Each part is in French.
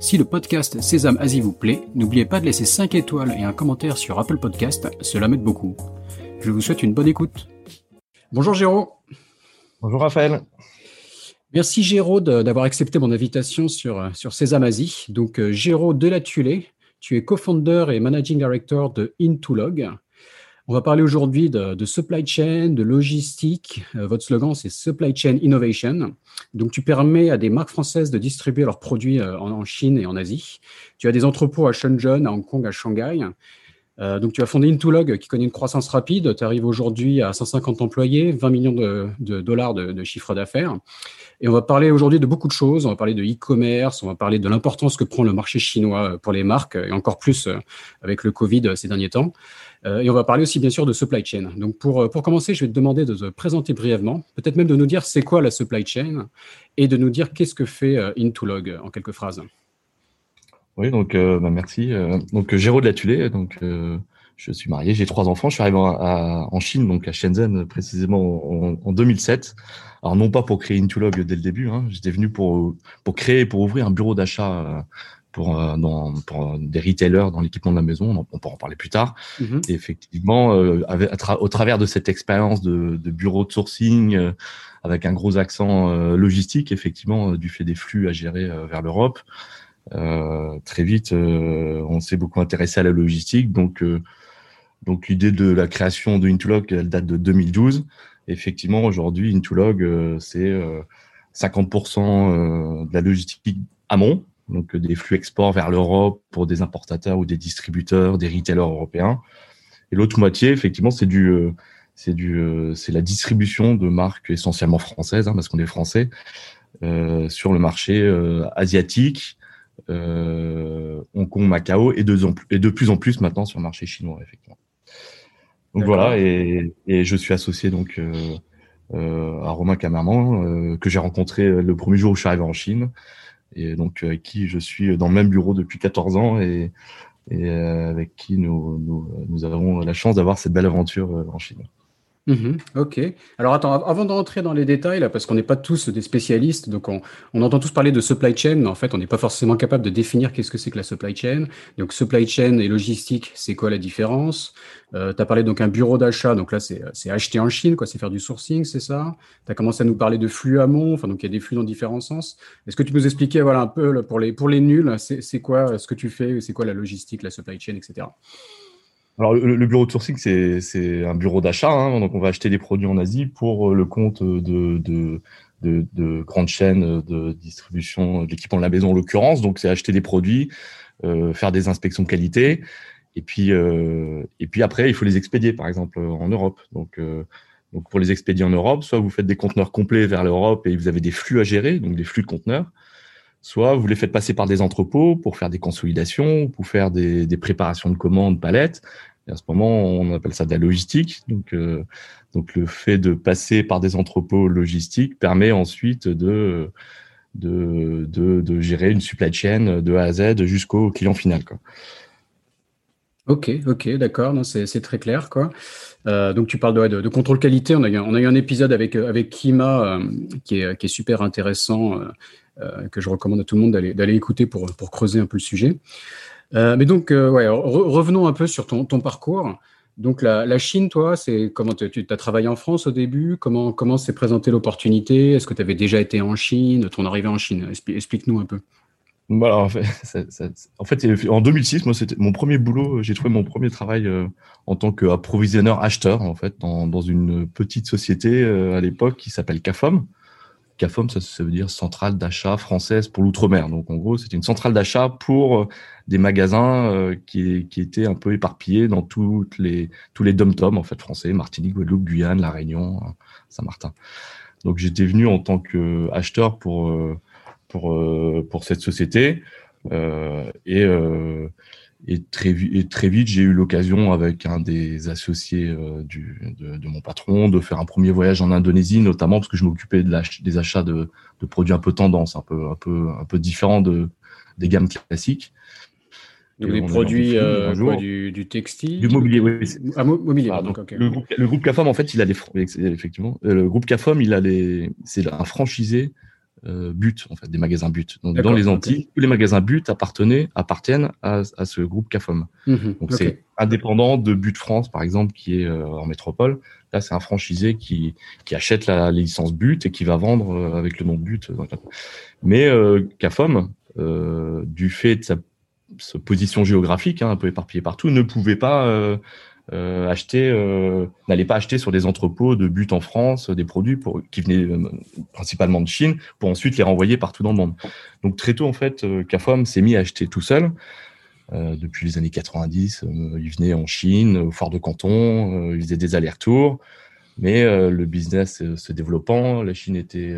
Si le podcast Sésame Asie vous plaît, n'oubliez pas de laisser 5 étoiles et un commentaire sur Apple Podcast, cela m'aide beaucoup. Je vous souhaite une bonne écoute. Bonjour Géraud. Bonjour Raphaël. Merci Géraud d'avoir accepté mon invitation sur, sur Sésame Asie. Donc euh, Géraud Delatulé, tu es co-founder et managing director de Intolog. On va parler aujourd'hui de, supply chain, de logistique. Euh, votre slogan, c'est Supply Chain Innovation. Donc, tu permets à des marques françaises de distribuer leurs produits euh, en, Chine et en Asie. Tu as des entrepôts à Shenzhen, à Hong Kong, à Shanghai. Euh, donc, tu as fondé Intolog qui connaît une croissance rapide. Tu arrives aujourd'hui à 150 employés, 20 millions de, dollars de, de chiffre d'affaires. Et on va parler aujourd'hui de beaucoup de choses. On va parler de e-commerce, on va parler de l'importance que prend le marché chinois pour les marques, et encore plus avec le Covid ces derniers temps. Euh, et on va parler aussi bien sûr de supply chain. Donc pour, euh, pour commencer, je vais te demander de te présenter brièvement, peut-être même de nous dire c'est quoi la supply chain et de nous dire qu'est-ce que fait euh, Intolog en quelques phrases. Oui, donc bah, merci. donc Géraud de la Tulée, donc je suis marié, j'ai trois enfants. Je suis arrivé en Chine, donc à Shenzhen précisément en, 2007. Alors non pas pour créer Intolog dès le début, hein. j'étais venu pour pour créer, pour ouvrir un bureau d'achat pour, euh, dans, pour des retailers dans l'équipement de la maison. On, pourra en parler plus tard. Mhm. Et effectivement, euh, au travers de cette expérience de, de, bureau de sourcing, euh, avec un gros accent logistique, effectivement, du fait des flux à gérer vers l'Europe, très vite, on s'est beaucoup intéressé à la logistique. Donc, donc l'idée de la création de Intulog, elle date de 2012. effectivement, aujourd'hui, Intulog, c'est 50% de la logistique amont, donc des flux export vers l'Europe pour des importateurs ou des distributeurs, des retailers européens. Et l'autre moitié, effectivement, c'est du, euh, c'est du, euh, c'est la distribution de marques essentiellement françaises, hein, parce qu'on est français, euh, sur le marché euh, asiatique, euh, Hong Kong, Macao, et de, et de plus en plus maintenant sur le marché chinois, effectivement. Donc voilà, et, et, je suis associé donc à Romain Camerman, que j'ai rencontré le premier jour où je suis arrivé en Chine et donc avec qui je suis dans le même bureau depuis 14 ans et, euh, avec qui nous, nous, nous, avons la chance d'avoir cette belle aventure euh, en Chine. Mhm, ok. Alors attends, avant de rentrer dans les détails, là, parce qu'on n'est pas tous des spécialistes, donc on, on, entend tous parler de supply chain, mais en fait, on n'est pas forcément capable de définir qu'est-ce que c'est que la supply chain. Donc supply chain et logistique, c'est quoi la différence? Euh, Tu as parlé donc un bureau d'achat, donc là, c'est acheter en Chine, quoi, c'est faire du sourcing, c'est ça? Tu as commencé à nous parler de flux amont, enfin, donc il y a des flux dans différents sens. Est-ce que tu peux nous expliquer, voilà, un peu, là, pour, les, pour les nuls, c'est quoi ce que tu fais, c'est quoi la logistique, la supply chain, etc. Alors, le, bureau de sourcing, c'est un bureau d'achat. Hein, donc, on va acheter des produits en Asie pour euh, le compte de, de, de, de grandes chaînes de distribution d'équipements de la maison, en l'occurrence. Donc, c'est acheter des produits, euh, faire des inspections de qualité. Et puis, euh, et puis après, il faut les expédier, par exemple, en Europe. Donc, euh, donc, pour les expédier en Europe, soit vous faites des conteneurs complets vers l'Europe et vous avez des flux à gérer, donc des flux de conteneurs soit vous les faites passer par des entrepôts pour faire des consolidations, pour faire des, des préparations de commandes, palettes. Et à ce moment, on appelle ça de la logistique. Donc, euh, donc le fait de passer par des entrepôts logistiques permet ensuite de, de, de, de gérer une supply chain de A à Z jusqu'au client final. Quoi. Ok, ok, d'accord, c'est très clair. Euh, donc tu parles de, contrôle qualité. On a, eu, un épisode avec, avec Kima euh, qui, est, super intéressant, euh, euh, que je recommande à tout le monde d'aller écouter pour, creuser un peu le sujet. Euh, mais donc, euh, revenons un peu sur ton, parcours. Donc, la, la Chine, toi, c'est comment tu as travaillé en France au début? Comment comment s'est présentée l'opportunité? Est-ce que tu avais déjà été en Chine? Ton arrivée en Chine? Explique-nous un peu. En, fait, en fait, en 2006, moi, c'était mon premier boulot. J'ai trouvé mon premier travail euh, en tant qu'approvisionneur acheteur, en fait, dans, une petite société à l'époque qui s'appelle CAFOM. CAFOM, ça, veut dire centrale d'achat française pour l'outre-mer. Donc en gros, c'était une centrale d'achat pour euh, des magasins euh, qui, étaient un peu éparpillés dans toutes les, tous les dom-toms en fait français, Martinique, Guadeloupe, Guyane, La Réunion, hein, Saint-Martin. Donc j'étais venu en tant qu'acheteur pour, euh, pour, pour cette société. et, et très, très vite, j'ai eu l'occasion avec un des associés euh, du, de, mon patron de faire un premier voyage en Indonésie, notamment parce que je m'occupais de des achats de, de, produits un peu tendance, un peu, un peu, un peu différents de, des gammes classiques. Donc des produits euh, du, du, textile Du mobilier, oui. Ah, mobilier, le, groupe, le, groupe, CAFOM, en fait, il a des... Effectivement, euh, le groupe CAFOM, il a les... C'est un franchisé euh, but, en fait, des magasins but. Donc, dans les Antilles, tous les magasins but appartenaient, appartiennent à, à ce groupe CAFOM. Mhm, Donc, c'est indépendant de But France, par exemple, qui est euh, en métropole. Là, c'est un franchisé qui, qui achète la, licence but et qui va vendre euh, avec le nom but. Mais CAFOM, du fait de sa, position géographique, hein, un peu éparpillée partout, ne pouvait pas euh, acheter, euh, n'allait pas acheter sur des entrepôts de but en France des produits pour, qui venaient euh, principalement de Chine pour ensuite les renvoyer partout dans le monde. Donc très tôt en fait, CAFOM s'est mis à acheter tout seul. depuis les années 90, il venait en Chine, au Fort de Canton, il faisait des allers-retours, mais le business se développant, la Chine était,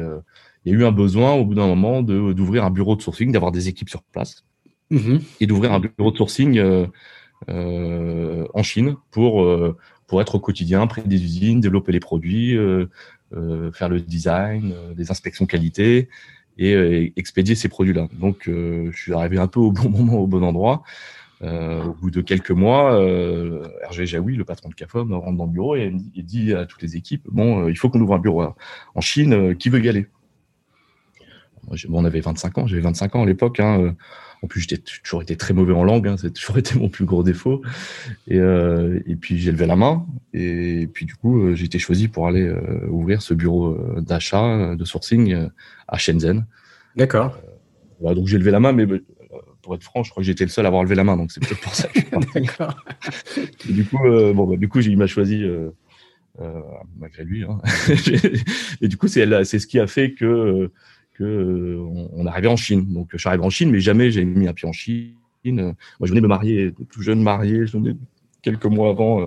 il y a eu un besoin au bout d'un moment d'ouvrir un bureau de sourcing, d'avoir des équipes sur place mm-hmm. et d'ouvrir un bureau de sourcing euh, en Chine pour, euh, pour être au quotidien près des usines, développer les produits, euh, faire le design, des inspections qualité et expédier ces produits-là. Donc, je suis arrivé un peu au bon moment, au bon endroit. Euh, au bout de quelques mois, euh, Hergé Jaoui, le patron de CAFOM, rentre dans le bureau et, il dit à toutes les équipes Bon, il faut qu'on ouvre un bureau en Chine, qui veut y aller? On avait 25 ans, j'avais 25 ans à l'époque. Hein, en plus, j'ai toujours été très mauvais en langue, hein, c'est toujours été mon plus gros défaut. Et, euh, et puis j'ai levé la main, et puis du coup, euh, j'ai été choisi pour aller euh, ouvrir ce bureau euh, d'achat, de sourcing à Shenzhen. D'accord. Voilà, donc j'ai levé la main, mais pour être franc, je crois que j'étais le seul à avoir levé la main, donc c'est peut-être pour ça que je suis D'accord. du coup, bon, bah, du coup, il m'a choisi. Euh, malgré lui. Hein. et du coup, c'est ce qui a fait que euh, on, arrivait en Chine. Donc, je suis arrivé en Chine, mais jamais j'ai mis un pied en Chine. Moi, je venais de me marier, tout jeune marié, je venais quelques mois avant. Euh,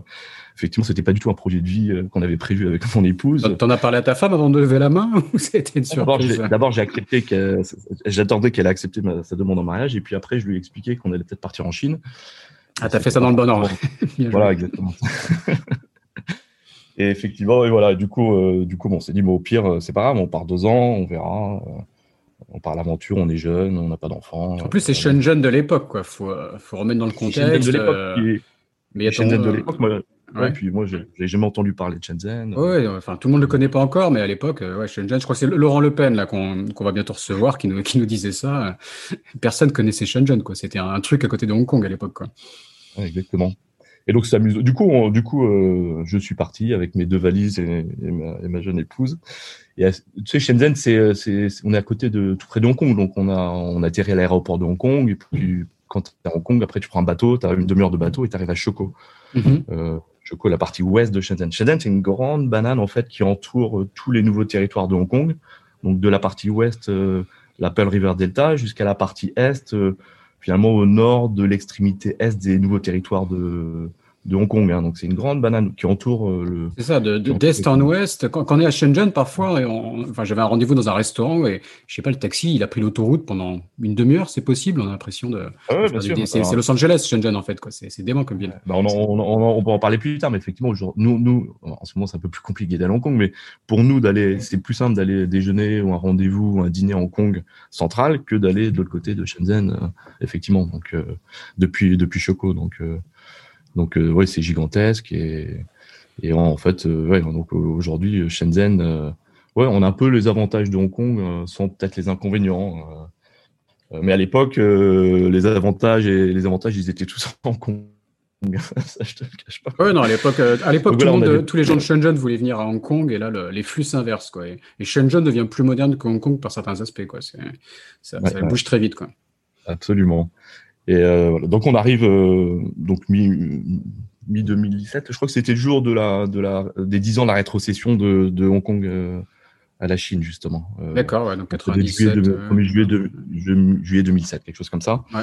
effectivement, c'était pas du tout un projet de vie euh, qu'on avait prévu avec mon épouse. T'en as parlé à ta femme avant de lever la main ou c'était une surprise? D'abord, j'ai accepté qu'elle, j'attendais qu'elle ait accepté sa demande en mariage, et puis après, je lui ai expliqué qu'on allait peut-être partir en Chine. Ah, t'as fait ça dans le bon ordre. voilà, exactement. Et effectivement, et voilà, du coup, euh, du coup, bon, on s'est dit, au pire, euh, c'est pas grave, on part deux ans, on verra. Euh, on part l'aventure, on est jeune, on n'a pas d'enfants. En plus, c'est Shenzhen de l'époque, quoi. Faut, faut remettre dans le contexte. Shenzhen de l'époque. Mais Shenzhen de l'époque, moi, ouais. puis moi, j'ai jamais entendu parler de Shenzhen. Oui, enfin, tout le monde le connaît pas encore, mais à l'époque, ouais, Shenzhen, je crois que c'est Laurent Le Pen là qu'on va bientôt recevoir qui nous, qui nous disait ça. Personne connaissait Shenzhen, quoi. C'était un, truc à côté de Hong Kong à l'époque, quoi. exactement. Et donc, c'est amusant. Du coup, du coup euh, je suis parti avec mes deux valises et, ma, jeune épouse. Et tu sais, Shenzhen, c'est, c'est, on est à côté de tout près de Hong Kong. Donc, on a, on a atterri à l'aéroport de Hong Kong. Et puis, quand tu es à Hong Kong, après, tu prends un bateau, tu as une demi-heure de bateau et tu arrives à Shoko. Mm-hmm. euh, Shoko, la partie ouest de Shenzhen. Shenzhen, c'est une grande banane, en fait, qui entoure euh, tous les nouveaux territoires de Hong Kong. Donc, de la partie ouest, euh, la Pearl River Delta, jusqu'à la partie est, finalement au nord de l'extrémité est des nouveaux territoires de, de Hong Kong. Hein. Donc c'est une grande banane qui entoure euh, le. C'est ça, de, d'est en ouest. Quand, on est à Shenzhen, parfois, enfin, j'avais un rendez-vous dans un restaurant et je sais pas, le taxi, il a pris l'autoroute pendant une demi-heure, c'est possible. On a l'impression de. Ah c'est, Los Angeles, Shenzhen en fait, quoi. C'est, c'est dément comme ville. Bah, on, on, on, peut en parler plus tard, mais effectivement, nous, nous, en ce moment, c'est un peu plus compliqué d'aller à Hong Kong, mais pour nous d'aller, c'est plus simple d'aller déjeuner ou un rendez-vous ou un dîner à Hong Kong central que d'aller de l'autre côté de Shenzhen, euh, effectivement. Donc euh, depuis depuis Choco, donc. Donc euh, ouais, c'est gigantesque et, et en fait, euh, ouais, donc aujourd'hui Shenzhen, euh, ouais, on a un peu les avantages de Hong Kong, sans peut-être les inconvénients. mais à l'époque, les avantages et les avantages, ils étaient tous en Hong Kong. ça, je te le cache pas. Ouais, non, à l'époque, à l'époque, tout tous les gens de Shenzhen voulaient venir à Hong Kong, et là, les flux s'inversent, quoi. Et, Shenzhen devient plus moderne que Hong Kong par certains aspects, quoi. Ça, ça bouge très vite, quoi. Absolument. Et euh, voilà. Donc on arrive euh, donc mi, mi 2017. Je crois que c'était le jour de la de la des 10 ans de la rétrocession de, de Hong Kong euh, à la Chine justement. D'accord, ouais, donc 97. Juillet, de, 1er juillet, de, juillet 2007, quelque chose comme ça. Ouais.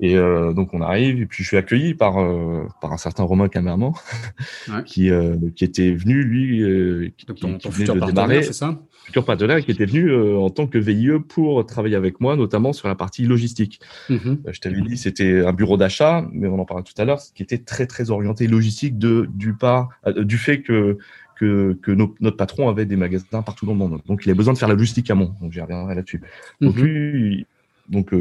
Et euh, donc on arrive, et puis je suis accueilli par, euh, par un certain Romain Camerman, qui, euh, qui était venu, lui, qui, donc ton, futur de démarrer, c'est ça? Futur partenaire, qui était venu en tant que VIE pour travailler avec moi, notamment sur la partie logistique. Mhm. je t'avais dit, c'était un bureau d'achat, mais on en parlera tout à l'heure, qui était très très orienté logistique de, du, du fait que que, que notre patron avait des magasins partout dans le monde. Donc, il avait besoin de faire la logistique à Mont. Donc, j'y reviendrai là-dessus. Donc, mhm. lui, donc,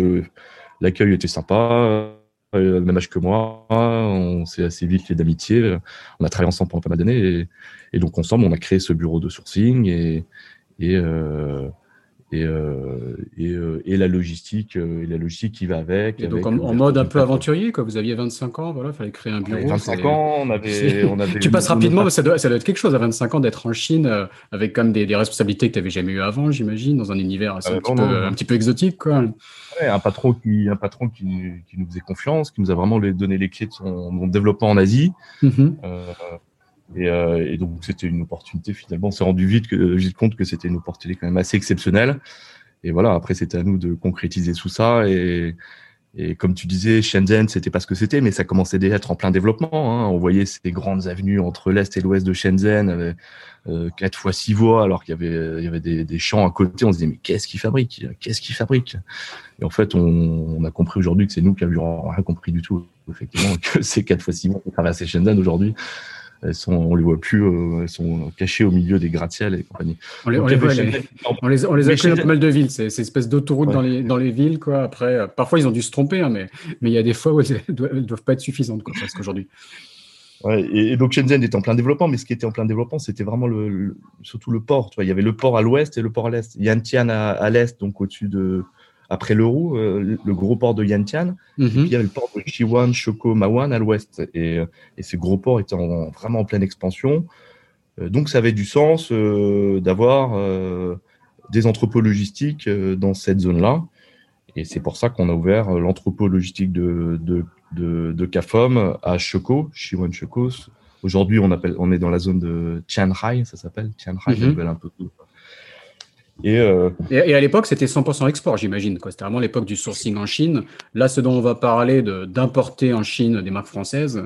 L'accueil était sympa, euh, le même âge que moi. On s'est assez vite fait d'amitié. On a travaillé ensemble pendant pas mal d'années. Et, donc, ensemble, on a créé ce bureau de sourcing. Et, et, euh, et, euh, et, euh, et, la logistique euh, et la logistique qui va avec. Et donc en, mode un peu aventurier, quoi. Vous aviez 25 ans, voilà, fallait créer un bureau. 25 ans, on avait, on avait. tu passes rapidement, mais ça doit, ça doit être quelque chose à 25 ans d'être en Chine avec comme des, des responsabilités que tu n'avais jamais eu avant, j'imagine, dans un univers assez un, petit peu, un, petit peu, exotique, quoi. Ouais, un patron qui, un patron qui, qui, nous faisait confiance, qui nous a vraiment donné les clés de son, développement en Asie. Mm-hmm. Et, euh, et, donc c'était une opportunité finalement. On s'est rendu vite, que, vite compte que c'était une opportunité quand même assez exceptionnelle. Et voilà, après c'était à nous de concrétiser tout ça. Et, et comme tu disais, Shenzhen, c'était pas ce que c'était, mais ça commençait déjà à être en plein développement. Hein. On voyait ces grandes avenues entre l'est et l'ouest de Shenzhen, avec, euh, quatre fois six voies, alors qu'il y avait, il y avait des, des, champs à côté. On se disait mais qu'est-ce qu'ils fabriquent? Qu'est-ce qu'ils fabriquent? Et en fait, on, on a compris aujourd'hui que c'est nous qui avions rien compris du tout. Effectivement, que ces quatre fois six voies qui traversaient Shenzhen aujourd'hui, elles sont, on les voit plus, euh, elles sont cachées au milieu des gratte-ciel et compagnie. On les, on les, voit, on les, on les a connus dans pas mal de villes, c'est ces espèces d'autoroutes dans, les, dans les villes. Quoi. Après, euh, parfois, ils ont dû se tromper, hein, mais, mais il y a des fois où elles ne doivent, doivent, pas être suffisantes, quoi, parce qu'aujourd'hui. Ouais, et, et, donc Shenzhen était en plein développement, mais ce qui était en plein développement, c'était vraiment le, surtout le port. Tu vois, il y avait le port à l'ouest et le port à l'est. Yantian à, à l'est, donc au-dessus de, après l'Euro, euh, le gros port de Yantian, et mhm. puis il y avait le port de Chiwan, Shoko, Mawan à l'ouest. Et, et, ces gros ports étaient vraiment en pleine expansion. Euh, donc ça avait du sens euh, d'avoir des entrepôts logistiques dans cette zone-là. Et c'est pour ça qu'on a ouvert l'entrepôt logistique de, de, de, de CAFOM à Shoko, Chiwan Shoko. Aujourd'hui, on, appelle, on est dans la zone de Tianhai, ça s'appelle Tianhai, mm un peu euh, et, et, à l'époque, c'était 100% export, j'imagine. C'était vraiment l'époque du sourcing en Chine. Là, ce dont on va parler d'importer en Chine des marques françaises,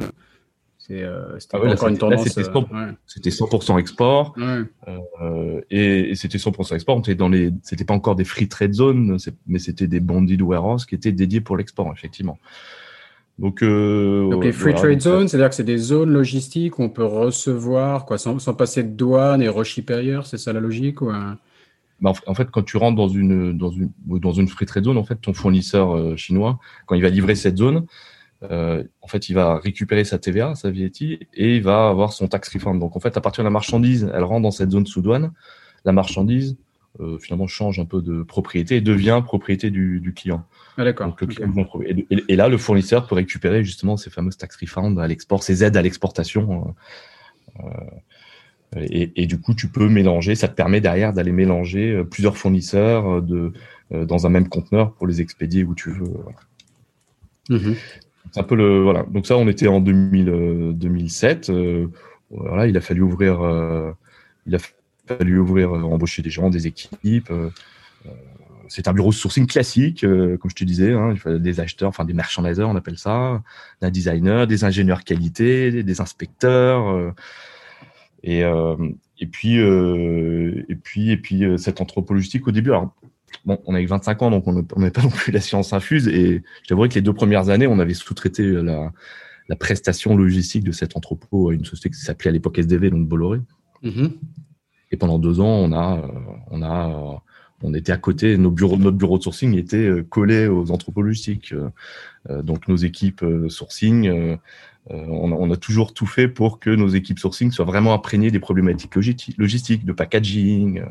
euh, ah encore une tendance. C'était 100%, export. Euh, et, c'était 100% export. C'était c'était pas encore des free trade zones, mais c'était des bonded warehouse qui étaient dédiés pour l'export, effectivement. Donc, Donc, les free trade zones, c'est-à-dire que c'est des zones logistiques où on peut recevoir, quoi, sans, sans passer de douane et reshipper ailleurs, c'est ça la logique ou bah, en fait, quand tu rentres dans une, dans une, dans une free trade zone, en fait, ton fournisseur euh, chinois, quand il va livrer cette zone, euh, en fait, il va récupérer sa TVA, sa VAT, et il va avoir son tax refund. Donc, en fait, à partir de la marchandise, elle rentre dans cette zone sous douane. La marchandise, euh, finalement, change un peu de propriété et devient propriété du, du client. Ah, d'accord. Et, et, là, le fournisseur peut récupérer justement ces fameuses tax refunds à l'export, ces aides à l'exportation. Euh, et, et, du coup, tu peux mélanger, ça te permet derrière d'aller mélanger euh, plusieurs fournisseurs euh, de, euh, dans un même conteneur pour les expédier où tu veux. Mhm. C'est un peu le voilà. Donc ça, on était en 2000, 2007. voilà, il a fallu ouvrir, il a fallu ouvrir, embaucher des gens, des équipes. c'est un bureau de sourcing classique, comme je te disais. Hein, il fallait des acheteurs, enfin des merchandisers, on appelle ça, un designer, des ingénieurs qualité, des inspecteurs. Et, euh, et puis, euh, et puis, et puis euh, cette anthropologistique au début. Alors, bon, on avait 25 ans, donc on n'est pas non plus la science infuse. Et je t'avouerai que les deux premières années, on avait sous-traité la, la prestation logistique de cet entrepôt à une société qui s'appelait à l'époque SDV, donc Bolloré. Mm-hmm. Et pendant deux ans, on a, on a, on était à côté, nos bureaux, notre bureau de sourcing était collé aux entrepôts logistiques. donc nos équipes sourcing euh, on, a toujours tout fait pour que nos équipes sourcing soient vraiment imprégnées des problématiques logistiques, de packaging euh,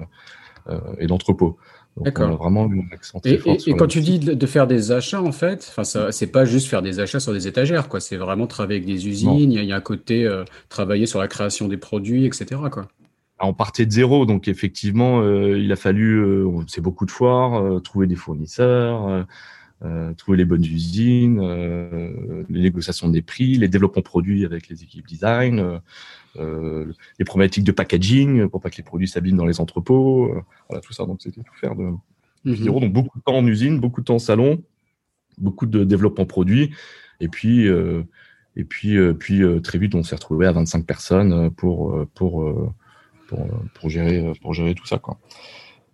euh, et d'entrepôt. D'accord. Vraiment et, et, quand tu dis de faire des achats, en fait, enfin, c'est pas juste faire des achats sur des étagères, quoi. C'est vraiment travailler avec des usines. Il y, a un côté travailler sur la création des produits, etc. Quoi. Ah, on partait de zéro, donc effectivement, il a fallu, c'est beaucoup de foires, trouver des fournisseurs. Euh, trouver les bonnes usines, euh, les négociations des prix, les développements produits avec les équipes design, euh, les problématiques de packaging pour pas que les produits s'abîment dans les entrepôts, voilà tout ça. Donc c'était tout faire de, mhm. Donc beaucoup de temps en usine, beaucoup de temps en salon, beaucoup de développement produit. Et puis, et puis, puis très vite, on s'est retrouvé à 25 personnes pour, pour, pour, pour, gérer, pour gérer tout ça. Quoi.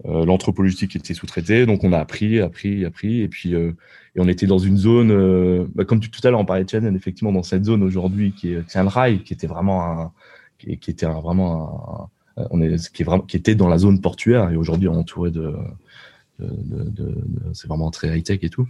Euh, l'anthropologie qui était sous-traitée, donc on a appris, appris, appris, et puis et on était dans une zone, bah, comme tout à l'heure on parlait de effectivement dans cette zone aujourd'hui qui est Tian Rai, qui était vraiment un, qui, qui était un, vraiment un, on est, qui est vraiment, qui était dans la zone portuaire et aujourd'hui entouré de, de, de, de c'est vraiment très high tech et tout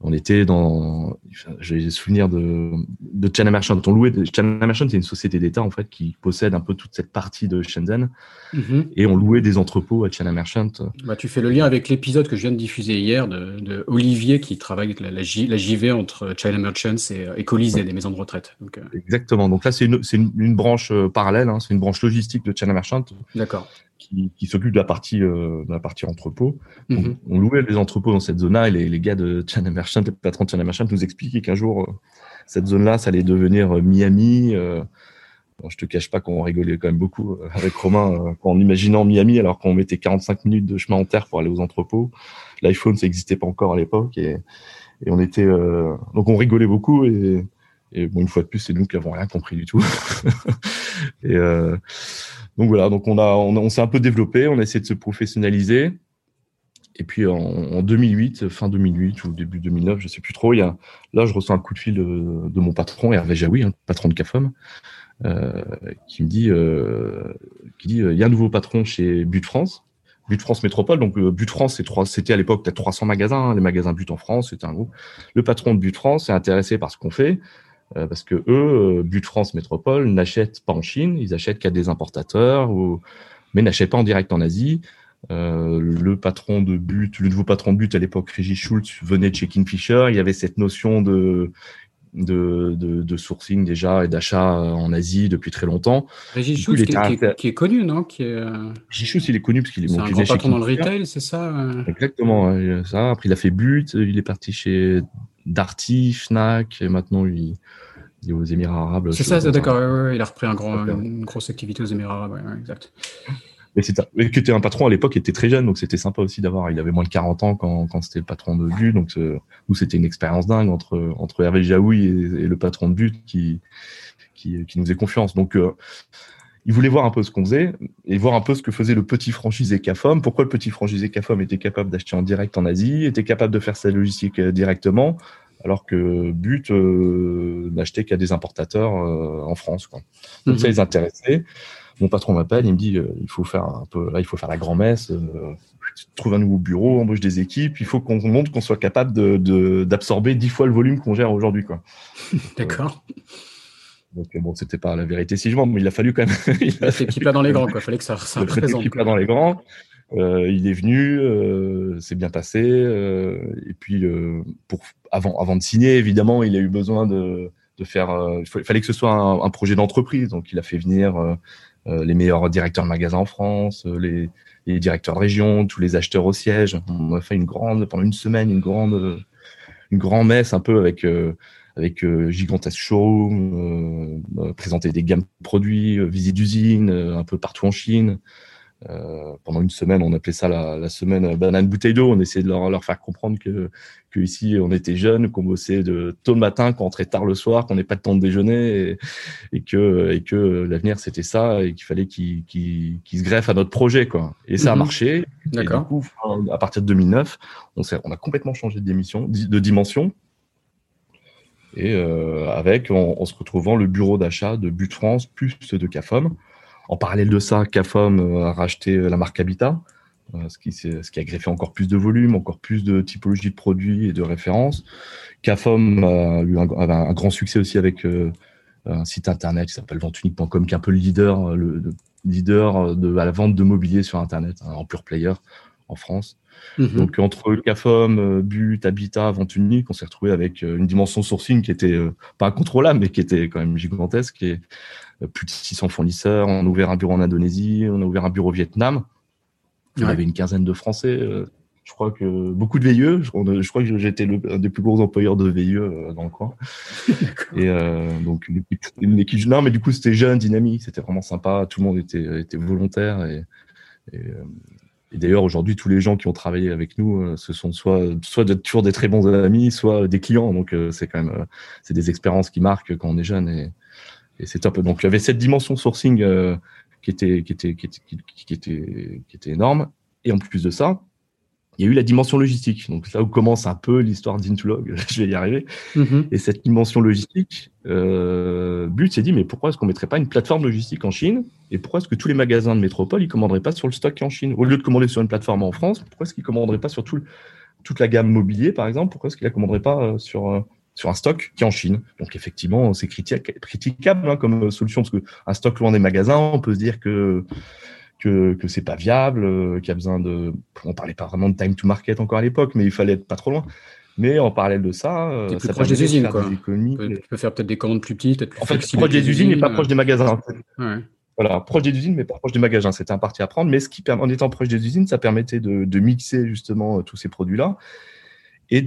on était dans, j'ai souvenir de, de China Merchant. On louait, China Merchant, c'est une société d'État, en fait, qui possède un peu toute cette partie de Shenzhen. Mhm. Et on louait des entrepôts à China Merchant. Bah, tu fais le lien avec l'épisode que je viens de diffuser hier de, Olivier qui travaille avec la, la, JV entre China Merchants et, et Colisée, des maisons de retraite. Donc, euh, Exactement. Donc là, c'est une, une, une, branche euh, parallèle, hein. c'est une branche logistique de China Merchant. D'accord qui, s'occupe de la partie euh, de la partie entrepôt. Mhm. On louait les entrepôts dans cette zone-là et les, les, gars de China Merchant, les patrons de China Merchant nous expliquaient qu'un jour euh, cette zone-là, ça allait devenir euh, Miami. Bon, je te cache pas qu'on rigolait quand même beaucoup avec Romain en imaginant Miami alors qu'on mettait 45 minutes de chemin en terre pour aller aux entrepôts. L'iPhone, ça n'existait pas encore à l'époque et, on était donc on rigolait beaucoup et, et bon une fois de plus c'est nous qui avons rien compris du tout. et donc voilà, donc on a, on, s'est un peu développé, on a essayé de se professionnaliser. Et puis en, 2008, fin 2008 ou début 2009, je sais plus trop, il y a, là je reçois un coup de fil de, mon patron Hervé Jaoui, hein, patron de CAFOM, euh, qui me dit, euh, il y a un nouveau patron chez But France, But France Métropole. Donc euh, But France, c'était à l'époque peut-être 300 magasins, hein, les magasins But en France, c'était un groupe. Le patron de But France est intéressé par ce qu'on fait. Euh, parce que eux, euh, But France Métropole, n'achètent pas en Chine, ils achètent qu'à des importateurs, mais n'achètent pas en direct en Asie. Euh, le patron de But, le nouveau patron de But à l'époque, Régis Schultz, venait de chez Kingfisher. Il y avait cette notion de, de, de, de sourcing déjà et d'achat en Asie depuis très longtemps. Régis Schultz, qui, qui, est connu, non? Qui est, Régis Schultz, il est connu parce qu'il est, c'est un grand patron dans le retail, c'est ça Exactement, ça. Après, il a fait But, il est parti chez Darty, Fnac, et maintenant il, est aux Émirats Arabes. C'est ça, d'accord. il a repris un grand, une grosse activité aux Émirats Arabes, exact. C'était, qui était un patron à l'époque, était très jeune, donc c'était sympa aussi d'avoir. Il avait moins de 40 ans quand, quand c'était le patron de But, donc nous c'était une expérience dingue entre entre Hervé Jaoui et, le patron de But qui qui, qui nous faisait confiance. Donc euh, il voulait voir un peu ce qu'on faisait et voir un peu ce que faisait le petit franchisé CAFOM. Pourquoi le petit franchisé CAFOM était capable d'acheter en direct en Asie, était capable de faire sa logistique euh, directement, alors que But euh, n'achetait qu'à des importateurs euh, en France. Quoi. Donc mhm. ça les intéressait. Mon patron m'appelle, il me dit il faut faire un peu là, il faut faire la grand-messe, trouve un nouveau bureau, embauche des équipes. Il faut qu'on montre qu'on soit capable de d'absorber dix fois le volume qu'on gère aujourd'hui. Quoi. D'accord. Donc bon, c'était pas la vérité si je mens, mais il a fallu quand même. il a fait plat dans les grands, quoi. Fallait que ça, ça représente. Plat dans les grands. Euh, il est venu, euh, c'est bien passé. Euh, et puis euh, pour avant avant de signer, évidemment, il a eu besoin de de faire. Euh, il fallait que ce soit un, un projet d'entreprise, donc il a fait venir euh, les meilleurs directeurs de magasins en France, les, les directeurs de région, tous les acheteurs au siège. On a fait une grande pendant une semaine, une grande une grande messe un peu avec avec euh, gigantesque showroom, euh, euh, présenter des gammes de produits, visite d'usine un peu partout en Chine. Pendant une semaine, on appelait ça la, la semaine banane bouteille d'eau. On essayait de leur, leur faire comprendre que, que ici on était jeunes, qu'on bossait de tôt le matin, qu'on rentrait tard le soir, qu'on n'ait pas de temps de déjeuner et, et que et que l'avenir c'était ça et qu'il fallait qu'ils qu qu se greffent à notre projet quoi. Et ça a mhm. marché. D'accord. Du coup, à partir de 2009, on, on a complètement changé de, de dimension et euh, avec, en, se retrouvant, le bureau d'achat de But France plus de CAFOM. En parallèle de ça, CAFOM euh, a racheté la marque Habitat, euh, ce qui, a greffé encore plus de volume, encore plus de typologie de produits et de références. CAFOM a eu un, grand succès aussi avec un site internet qui s'appelle ventunique.com, qui est un peu le leader, le, leader de à la vente de mobilier sur internet, hein, en pure player en France. Mhm. Donc entre CAFOM, euh, But, Habitat, Vente Unique, on s'est retrouvé avec euh, une dimension sourcing qui était euh, pas incontrôlable, mais qui était quand même gigantesque. Et plus de 600 fournisseurs. On a ouvert un bureau en Indonésie, on a ouvert un bureau au Vietnam. On avait une quinzaine de Français. Je crois que beaucoup de VIE. Je, crois que j'étais un des plus gros employeurs de VIE dans le coin. et donc une équipe, non, mais du coup c'était jeune, dynamique, c'était vraiment sympa. Tout le monde était, était volontaire et, et Et d'ailleurs, aujourd'hui, tous les gens qui ont travaillé avec nous, ce sont soit, soit toujours des très bons amis, soit des clients. Donc, c'est quand même, c'est des expériences qui marquent quand on est jeune et, c'est top. Donc, il y avait cette dimension sourcing qui était, qui était, qui était, qui était énorme. Et en plus de ça, il y a eu la dimension logistique. Donc là où commence un peu l'histoire d'Intulog, je vais y arriver. Mm-hmm. Et cette dimension logistique, euh, But s'est dit, mais pourquoi est-ce qu'on mettrait pas une plateforme logistique en Chine? Et pourquoi est-ce que tous les magasins de métropole, ils commanderaient pas sur le stock en Chine? Au lieu de commander sur une plateforme en France, pourquoi est-ce qu'ils commanderaient pas sur tout, toute la gamme mobilier, par exemple? Pourquoi est-ce qu'ils la commanderaient pas euh, sur, euh, sur un stock qui est en Chine? Donc effectivement, c'est critiquable hein, comme solution, parce qu'un stock loin des magasins, on peut se dire que que, que c'est pas viable, euh, qu'il y a besoin de. On parlait pas vraiment de time to market encore à l'époque, mais il fallait être pas trop loin. Mais en parallèle de ça, euh, plus ça proche des usines, quoi. tu peux faire peut-être des commandes plus petites, peut-être plus En fait, proche des usines, mais pas proche des magasins. Voilà, proche des usines, mais pas proche des magasins. C'était un parti à prendre. Mais ce qui, en étant proche des usines, ça permettait de, de mixer justement euh, tous ces produits-là et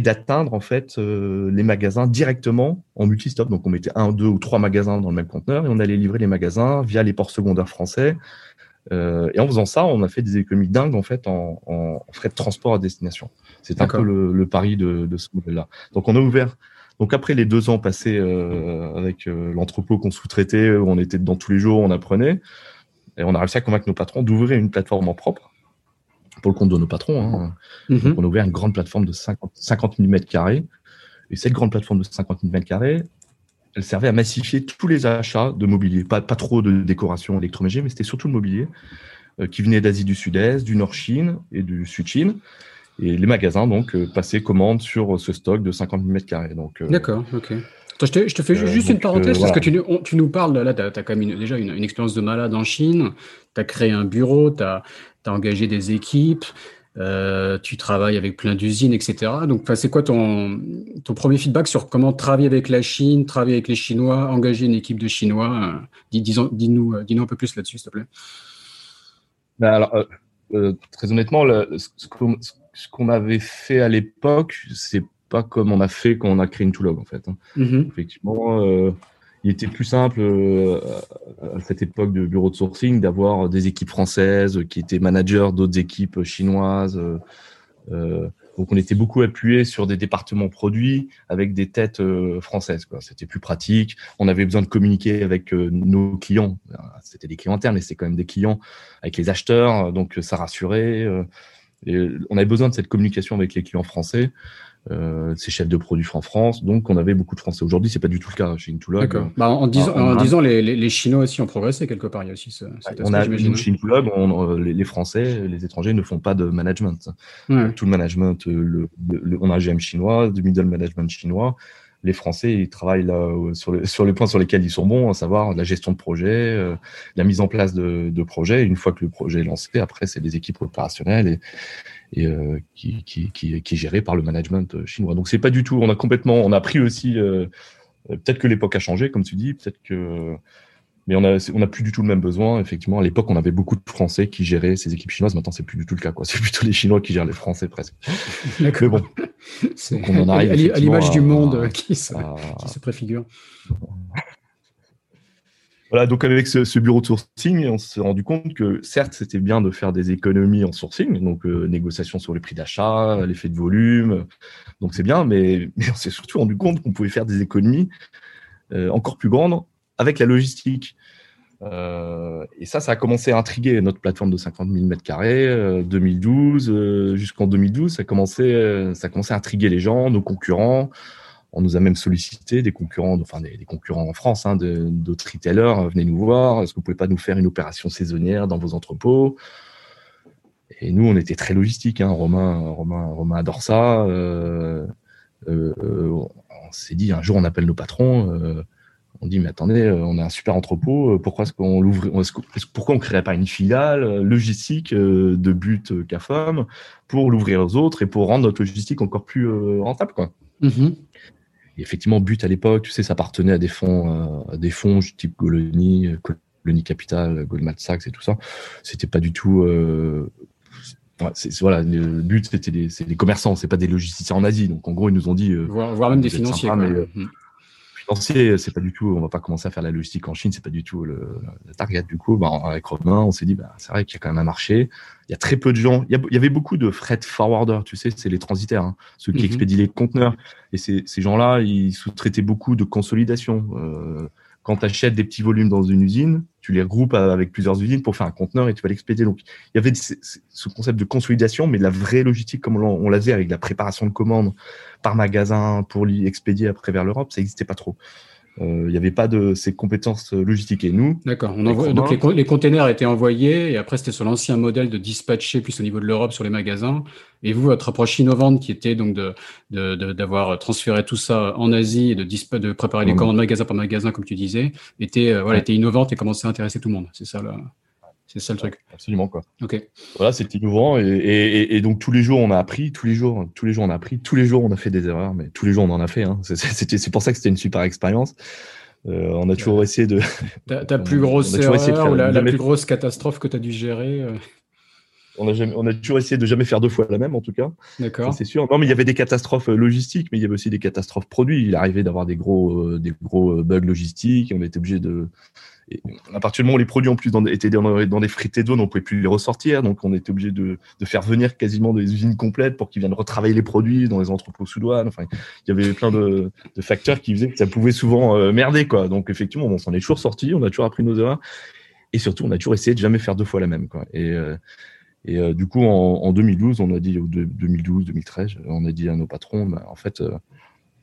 d'atteindre en fait les magasins directement en multistop. Donc on mettait un, deux ou trois magasins dans le même conteneur et on allait livrer les magasins via les ports secondaires français euh, et en faisant ça, on a fait des économies dingues en fait en, en frais de transport à destination. C'est un peu le, le pari de, de ce modèle-là. Donc on a ouvert. Donc après les deux ans passés euh, avec euh, l'entrepôt qu'on sous-traitait, où on était dedans tous les jours, on apprenait, et on a réussi à convaincre nos patrons d'ouvrir une plateforme en propre pour le compte de nos patrons. Hein. Mm-hmm. on a ouvert une grande plateforme de 50, 50 000 mètres carrés. Et cette grande plateforme de 50 000 mètres carrés, elle servait à massifier tous les achats de mobilier. Pas, pas trop de décoration électroménager, mais c'était surtout le mobilier euh, qui venait d'Asie du Sud-Est, du Nord-Chine et du Sud-Chine. Et les magasins, donc, euh, passaient commande sur ce stock de 50 000 m2. Donc, euh, D'accord, ok. je, te, je, te, fais juste une parenthèse, parce que tu, tu, nous parles, là, tu as, quand même déjà une, une, expérience de malade en Chine, tu as créé un bureau, tu as, as, engagé des équipes, euh, tu travailles avec plein d'usines, etc. Donc, c'est quoi ton, ton premier feedback sur comment travailler avec la Chine, travailler avec les Chinois, engager une équipe de Chinois euh, Dis-nous dis euh, dis un peu plus là-dessus, s'il te plaît. Ben alors, très honnêtement, ce qu'on avait fait à l'époque, c'est pas comme on a fait quand on a créé une Toolog, en fait. Hein. Mm-hmm. Effectivement, il était plus simple euh, à cette époque de bureau de sourcing d'avoir des équipes françaises qui étaient managers d'autres équipes chinoises. Euh, euh, donc on était beaucoup appuyé sur des départements produits avec des têtes françaises. C'était plus pratique. On avait besoin de communiquer avec nos clients. C'était des clients internes, mais c'était quand même des clients avec les acheteurs. Donc ça rassurait. On avait besoin de cette communication avec les clients français euh, ces chefs de produits en France. Donc, on avait beaucoup de Français. Aujourd'hui, c'est pas du tout le cas chez Intulog. D'accord. Bah, en disant, en, disant les, les, Chinois aussi ont progressé quelque part. Il y a aussi ce, on a chez Intulog, on, les, Français, les étrangers ne font pas de management. Tout le management, le, on a un GM chinois, du middle management chinois. Les Français, ils travaillent là sur, le, sur les points sur lesquels ils sont bons, à savoir la gestion de projet, euh, la mise en place de, de projets. Une fois que le projet est lancé, après, c'est des équipes opérationnelles et, euh, qui, qui, est géré par le management euh, chinois. Donc c'est pas du tout. On a complètement, on a pris aussi. Euh, peut-être que l'époque a changé, comme tu dis. Peut-être que, mais on a, on a plus du tout le même besoin. Effectivement, à l'époque, on avait beaucoup de Français qui géraient ces équipes chinoises. Maintenant, c'est plus du tout le cas. Quoi. C'est plutôt les Chinois qui gèrent les Français presque. Mais bon, on en arrive à l'image du monde qui, se, qui se préfigure. Voilà, donc avec ce, bureau de sourcing, on s'est rendu compte que certes, c'était bien de faire des économies en sourcing, donc euh, négociation sur les prix d'achat, l'effet de volume, donc c'est bien, mais, on s'est surtout rendu compte qu'on pouvait faire des économies euh, encore plus grandes avec la logistique. Euh, et ça, ça a commencé à intriguer notre plateforme de 50 000 m2, 2012, jusqu'en 2012, ça a, commencé, ça a commencé à intriguer les gens, nos concurrents. On nous a même sollicité des concurrents, enfin des, concurrents en France, hein, d'autres retailers, euh, venez nous voir. Est-ce que vous pouvez pas nous faire une opération saisonnière dans vos entrepôts? Et nous, on était très logistique. Hein. Romain, Romain, Romain adore ça. Euh, euh, on s'est dit un jour, on appelle nos patrons. On dit mais attendez, on a un super entrepôt. Pourquoi est-ce qu'on l'ouvre Pourquoi on créerait pas une filiale logistique de but CAFOM pour l'ouvrir aux autres et pour rendre notre logistique encore plus rentable quoi. Mm-hmm effectivement, But à l'époque, tu sais, ça appartenait à des fonds, euh, des fonds type Goloni, Goloni Capital, Goldman Sachs et tout ça. C'était pas du tout. Euh, voilà, le but c'était des, des commerçants, c'est pas des logisticiens en Asie. Donc en gros, ils nous ont dit. Euh, voire, même des financiers. mais, mm. Financier, c'est pas du tout, on va pas commencer à faire la logistique en Chine, c'est pas du tout le, target du coup. Bah, avec Romain, on s'est dit, bah, c'est vrai qu'il y a quand même un marché. Il y a très peu de gens. Il y, avait beaucoup de freight forwarder, tu sais, c'est les transitaires, hein, ceux qui mhm. expédient les conteneurs. Et ces, ces gens-là, ils sous-traitaient beaucoup de consolidation. Euh, quand tu achètes des petits volumes dans une usine, tu les regroupes avec plusieurs usines pour faire un conteneur et tu vas l'expédier. Donc, il y avait ce concept de consolidation, mais la vraie logistique, comme on, l'a avec la préparation de commandes par magasin pour l'expédier après vers l'Europe, ça n'existait pas trop. Euh, il n'y avait pas de ces compétences logistiques. Et nous, d'accord. Donc les, les, containers étaient envoyés et après c'était sur l'ancien modèle de dispatcher plus au niveau de l'Europe sur les magasins. Et vous, votre approche innovante qui était donc de d'avoir transféré tout ça en Asie et de, de préparer les commandes magasin par magasin comme tu disais, était euh, voilà était innovante et commençait à intéresser tout le monde. C'est ça là? C'est ça le truc. Absolument quoi. Ok. Voilà, c'était innovant et, donc tous les jours on a appris, tous les jours, tous les jours on a appris, tous les jours on a fait des erreurs, mais tous les jours on en a fait. Hein. C'est pour ça que c'était une super expérience. Euh, on a toujours essayé de. Ta, plus grosse erreur ou la, plus grosse catastrophe que tu as dû gérer euh? on a, jamais, on a toujours essayé de jamais faire deux fois la même, en tout cas. D'accord. C'est sûr. Non, mais il y avait des catastrophes euh, logistiques, mais il y avait aussi des catastrophes produits. Il arrivait d'avoir des gros, des gros bugs logistiques. On était obligé de, et à partir du moment où les produits en plus étaient dans, des frites d'eau, on ne pouvait plus les ressortir, donc on était obligé de, faire venir quasiment des usines complètes pour qu'ils viennent retravailler les produits dans les entrepôts sous douane. Enfin, il y avait plein de, facteurs qui faisaient que ça pouvait souvent euh, merder, quoi. Donc effectivement, on s'en est toujours sorti, on a toujours appris nos erreurs, et surtout, on a toujours essayé de jamais faire deux fois la même, quoi. Et, euh, euh, du coup, en, 2012, on a dit, 2012, 2013, on a dit à nos patrons, bah, en fait,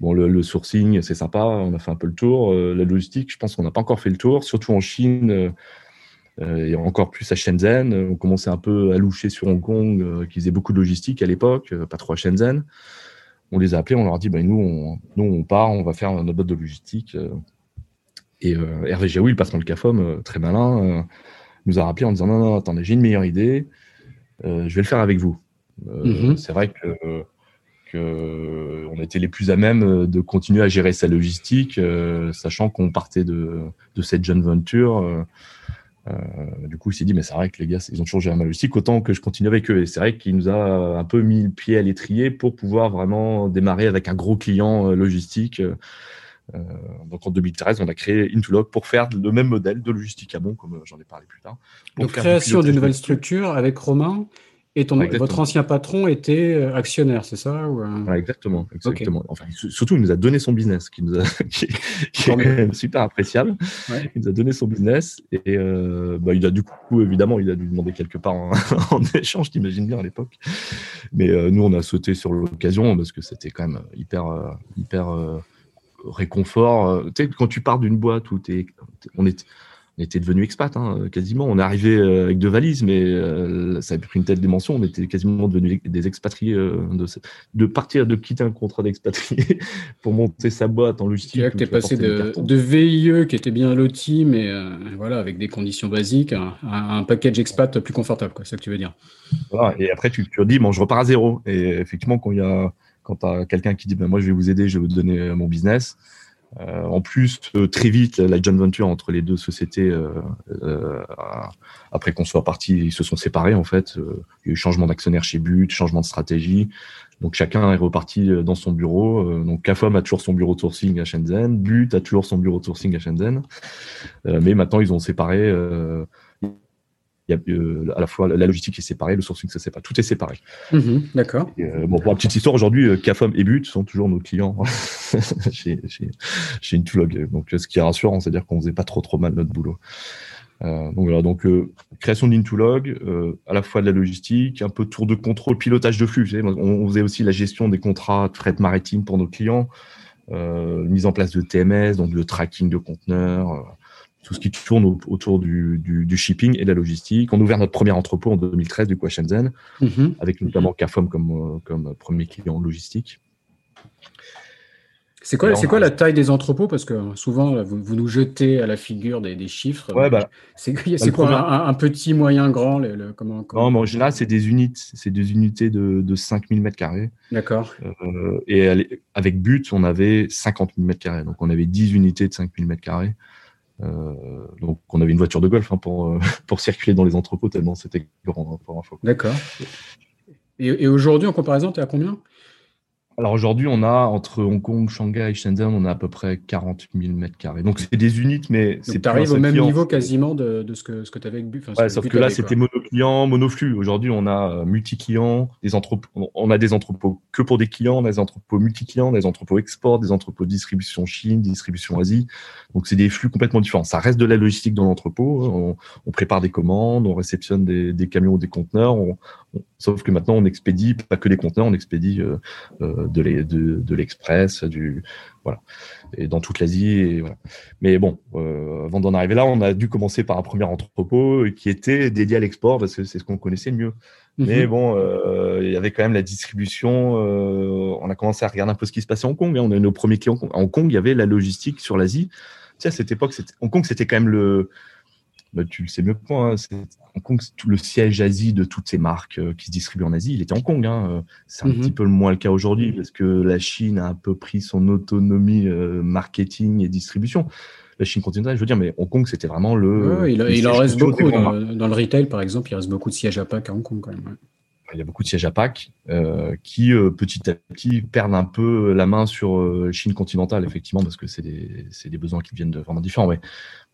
Bon, le, sourcing, c'est sympa, on a fait un peu le tour. Euh, la logistique, je pense qu'on n'a pas encore fait le tour, surtout en Chine euh, euh, et encore plus à Shenzhen. On commençait un peu à loucher sur Hong Kong, qui faisait beaucoup de logistique à l'époque, pas trop à Shenzhen. On les a appelés, on leur a dit, bah, nous, on, nous, on part, on va faire notre boîte de logistique. Et Hervé Jaoui, le patron de CAFOM, très malin, nous a rappelé en disant, non, non, attendez, j'ai une meilleure idée, je vais le faire avec vous. Mm-hmm. C'est vrai que on était les plus à même euh, de continuer à gérer sa logistique, euh, sachant qu'on partait de, cette jeune venture. du coup, il s'est dit, mais c'est vrai que les gars, ils ont toujours géré ma logistique, autant que je continue avec eux. Et c'est vrai qu'il nous a un peu mis le pied à l'étrier pour pouvoir vraiment démarrer avec un gros client logistique. donc en 2013, on a créé Intulog pour faire le même modèle de logistique à bon, comme j'en ai parlé plus tard. Donc création d'une nouvelle structure avec Romain et ton, votre ancien patron était euh, actionnaire, c'est ça ou... Euh? Exactement, exactement. Enfin, surtout, il nous a donné son business, qui, nous a, qui, est quand même super appréciable. Il nous a donné son business et euh, bah, il a du coup, évidemment, il a dû demander quelque part en, échange, t'imagines bien à l'époque. Mais nous, on a sauté sur l'occasion parce que c'était quand même hyper, hyper réconfort. tu sais, quand tu pars d'une boîte où es, on est on était devenu expat, hein, quasiment. On est arrivé euh, avec deux valises, mais euh, ça a pris une telle dimension. On était quasiment devenus des expatriés. Euh, de, de, partir, de quitter un contrat d'expatrié pour monter sa boîte en logistique. Tu es passé de, de, VIE qui était bien loti, mais voilà, avec des conditions basiques, à, un package expat plus confortable, c'est ça que tu veux dire. Voilà, et après, tu, tu dis, bon, je repars à zéro. Et effectivement, quand il y a quand tu as quelqu'un qui dit, ben, moi, je vais vous aider, je vais vous donner mon business euh, en plus, euh, très vite, la joint venture entre les deux sociétés, euh, après qu'on soit parti, ils se sont séparés en fait. il y a eu changement d'actionnaire chez But, changement de stratégie. Donc chacun est reparti dans son bureau. donc CAFOM a toujours son bureau de sourcing à Shenzhen, But a toujours son bureau de sourcing à Shenzhen. mais maintenant, ils ont séparé il y a euh, à la fois la logistique est séparée, le sourcing c'est séparé, tout est séparé. Mhm, d'accord. Euh, bon, pour la petite histoire, aujourd'hui, euh, CAFOM et But sont toujours nos clients chez, chez, chez Intulog. Donc, ce qui est rassurant, c'est-à-dire qu'on faisait pas trop trop mal notre boulot. donc voilà, donc création d'Intulog, à la fois de la logistique, un peu de tour de contrôle, pilotage de flux. on, on, faisait aussi la gestion des contrats de fret maritime pour nos clients, mise en place de TMS, donc le tracking de conteneurs tout ce qui tourne autour du, shipping et de la logistique. On a ouvert notre premier entrepôt en 2013 du coup à Shenzhen, avec notamment CAFOM comme, euh, comme premier client logistique. C'est quoi, c'est quoi la taille des entrepôts? Parce que souvent, vous, nous jetez à la figure des, chiffres. Ouais, bah, c'est bah, quoi un, petit, moyen, grand comment, Non, mais en général, c'est des unités, c'est des unités de, de 5000 m2. D'accord. Euh, et avec but, on avait 50 000 m2. Donc, on avait 10 unités de 5000 m2. Euh, donc on avait une voiture de golf hein, pour, euh, pour circuler dans les entrepôts tellement c'était grand hein, pour D'accord. Et, aujourd'hui, en comparaison, tu es à combien? Alors aujourd'hui, on a entre Hong Kong, Shanghai et Shenzhen, on a à peu près 40 000 mètres carrés. Donc c'est des unités, mais c'est Tu arrives au même niveau quasiment de, ce que, ce que tu avais avec enfin, ouais, Sauf que là, c'était mono-client, monoflux. Aujourd'hui, on a euh, multi-clients, des entrepôts, on a des entrepôts que pour des clients, on a des entrepôts multi-clients, des entrepôts export, des entrepôts distribution Chine, distribution Asie. Donc c'est des flux complètement différents. Ça reste de la logistique dans l'entrepôt. On, on, prépare des commandes, on réceptionne des, camions ou des conteneurs, on, Sauf que maintenant, on expédie pas que des conteneurs, on expédie euh, euh de l'express, du voilà, et dans toute l'Asie. Voilà. Mais bon, euh, avant d'en arriver là, on a dû commencer par un premier entrepôt qui était dédié à l'export parce que c'est ce qu'on connaissait le mieux. Mhm. Mais bon, euh, il y avait quand même la distribution. Euh, on a commencé à regarder un peu ce qui se passait à Hong Kong. Hein. On a eu nos premiers clients. À Hong Kong, il y avait la logistique sur l'Asie. Tu sais, à cette époque, Hong Kong, c'était quand même le bah, tu le sais mieux que moi, hein, Hong Kong, tout le siège Asie de toutes ces marques euh, qui se distribuent en Asie, il était Hong Kong. Hein. Euh, c'est un mhm. petit peu le moins le cas aujourd'hui parce que la Chine a un peu pris son autonomie euh, marketing et distribution. La Chine continentale, je veux dire, mais Hong Kong, c'était vraiment le. il, en reste beaucoup. Dans, le retail, par exemple, il reste beaucoup de sièges à Pâques à Hong Kong quand même il y a beaucoup de sièges à Pâques euh, qui euh, petit à petit perdent un peu la main sur euh, Chine continentale effectivement parce que c'est des, besoins qui viennent de vraiment différents mais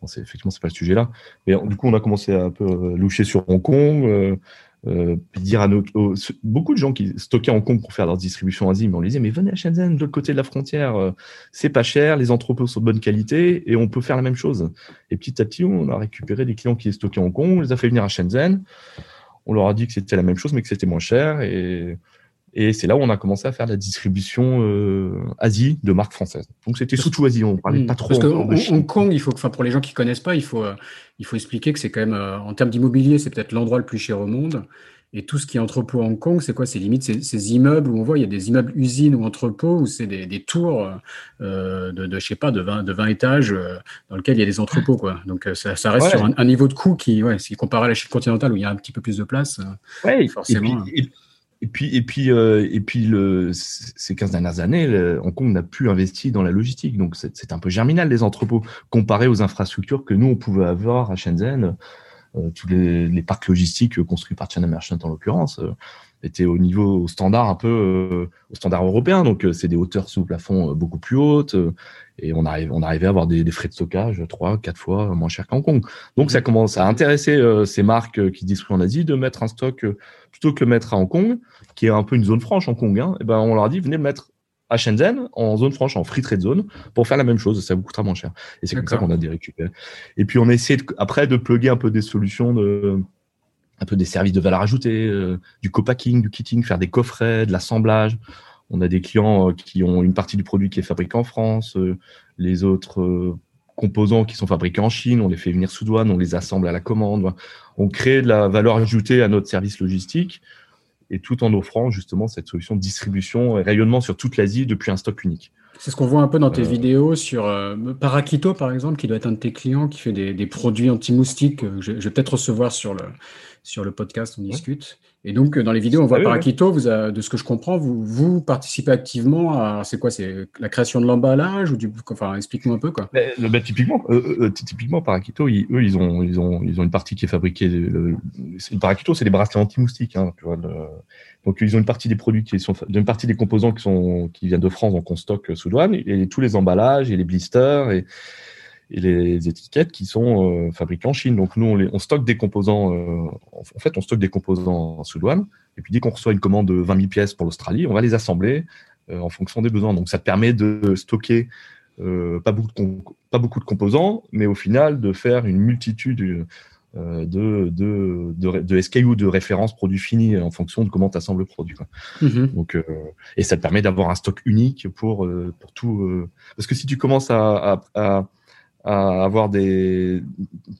bon, c'est effectivement c'est pas le sujet là. Mais du coup on a commencé à un peu loucher sur Hong Kong dire à nos beaucoup de gens qui stockaient Hong Kong pour faire leur distribution en Asie mais on les disait mais venez à Shenzhen de l'autre côté de la frontière c'est pas cher les entrepôts sont de bonne qualité et on peut faire la même chose. Et petit à petit on a récupéré des clients qui stockaient Hong Kong on les a fait venir à Shenzhen on leur a dit que c'était la même chose, mais que c'était moins cher. Et, et c'est là où on a commencé à faire la distribution euh, Asie de marques françaises. Donc c'était surtout Asie, on parlait pas trop. Parce que Hong Kong, il faut, enfin pour les gens qui connaissent pas, il faut, euh, il faut expliquer que c'est quand même, euh, en termes d'immobilier, c'est peut-être l'endroit le plus cher au monde. Et tout ce qui est entrepôt à Hong Kong, c'est quoi? C'est limite ces, immeubles où on voit, il y a des immeubles usines ou entrepôts où c'est des, des, tours euh, de, de, je sais pas, de 20, de 20 étages euh, dans lesquels il y a des entrepôts, quoi. Donc euh, ça, ça reste sur un, niveau de coût qui, ouais, si comparé à la Chine continentale où il y a un petit peu plus de place, ouais, forcément. Et puis, et puis, et puis, le, ces 15 dernières années, Hong Kong n'a plus investi dans la logistique. Donc, c'est un peu germinal, les entrepôts, comparé aux infrastructures que nous, on pouvait avoir à Shenzhen. Euh, tous les, parcs logistiques construits par China Merchant en l'occurrence euh, étaient au niveau au standard un peu euh, au standard européen. Donc c'est des hauteurs sous plafond beaucoup plus hautes et on arrive on arrivait à avoir des, frais de stockage trois quatre fois moins cher qu'à Hong Kong. Donc ça commence à intéresser ces marques qui distribuent en Asie de mettre un stock plutôt que le mettre à Hong Kong qui est un peu une zone franche Hong Kong hein, et ben on leur a dit venez le mettre à Shenzhen en zone franche, en free trade zone, pour faire la même chose. Ça vous coûtera moins cher. Et c'est comme ça qu'on a des récupérés. Et puis on a essayé après de plugger un peu des solutions de un peu des services de valeur ajoutée, euh, du co-packing, du kitting, faire des coffrets, de l'assemblage. On a des clients euh, qui ont une partie du produit qui est fabriqué en France, euh, les autres composants qui sont fabriqués en Chine, on les fait venir sous douane, on les assemble à la commande. On crée de la valeur ajoutée à notre service logistique et tout en offrant justement cette solution de distribution et rayonnement sur toute l'Asie depuis un stock unique. C'est ce qu'on voit un peu dans tes euh, vidéos sur euh, Parakito, par exemple, qui doit être un de tes clients qui fait des, des produits anti-moustiques. Je, je, vais peut-être recevoir sur le, sur le podcast, on discute. Et donc, dans les vidéos, on voit Parakito, vous de ce que je comprends, vous, vous participez activement à, c'est quoi, c'est la création de l'emballage ou du, enfin, explique-nous un peu, quoi. Ben, typiquement, euh, euh, typiquement, Parakito, eux, ils ont, ils ont, ils ont une partie qui est fabriquée, le, Parakito, c'est des bracelets anti-moustiques, hein, tu vois, donc, ils ont une partie des produits qui sont, une partie des composants qui sont, qui viennent de France, donc on stocke sous douane, et tous les emballages et les blisters et, les étiquettes qui sont euh, fabriquées en Chine. Donc nous, on, les, stocke des composants, euh, en fait, on stocke des composants sous douane. Et puis dès qu'on reçoit une commande de 20 000 pièces pour l'Australie, on va les assembler euh, en fonction des besoins. Donc ça te permet de stocker pas, beaucoup de pas beaucoup de composants, mais au final de faire une multitude de, de, de, de SKU, de références produits finis en fonction de comment tu assembles le produit. Quoi. Mm-hmm. Donc, et ça te permet d'avoir un stock unique pour, pour tout. parce que si tu commences à, à à avoir des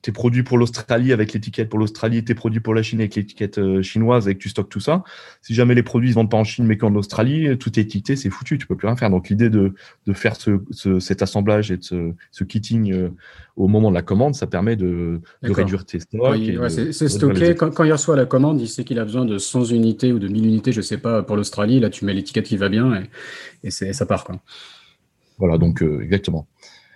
tes produits pour l'Australie avec l'étiquette pour l'Australie, tes produits pour la Chine avec l'étiquette euh, chinoise et que tu stockes tout ça. Si jamais les produits ne se vendent pas en Chine mais qu'en Australie, tout est étiqueté, c'est foutu, tu peux plus rien faire. Donc l'idée de, de faire ce, ce, cet assemblage et de ce, ce kitting euh, au moment de la commande, ça permet de, de réduire tes stocks. c'est stocké. Quand, quand, il reçoit la commande, il sait qu'il a besoin de 100 unités ou de 1000 unités, je sais pas, pour l'Australie. Là, tu mets l'étiquette qui va bien et, et ça part. Quoi. Voilà, donc euh, exactement.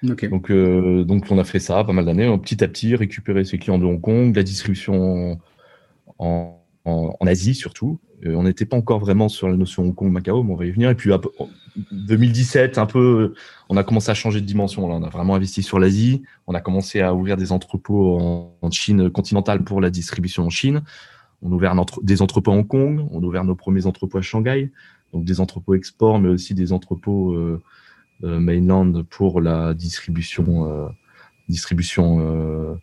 Donc, euh, donc, on a fait ça pas mal d'années, petit à petit, récupérer ses clients de Hong Kong, la distribution en, Asie surtout. Euh, on n'était pas encore vraiment sur la notion Hong Kong, Macao, mais on va y venir. Et puis, en 2017, un peu, on a commencé à changer de dimension. On a vraiment investi sur l'Asie. On a commencé à ouvrir des entrepôts en, Chine continentale pour la distribution en Chine. On a ouvert des entrepôts à Hong Kong. On a ouvert nos premiers entrepôts à Shanghai. Donc, des entrepôts export, mais aussi des entrepôts euh, euh, mainland pour la distribution, distribution,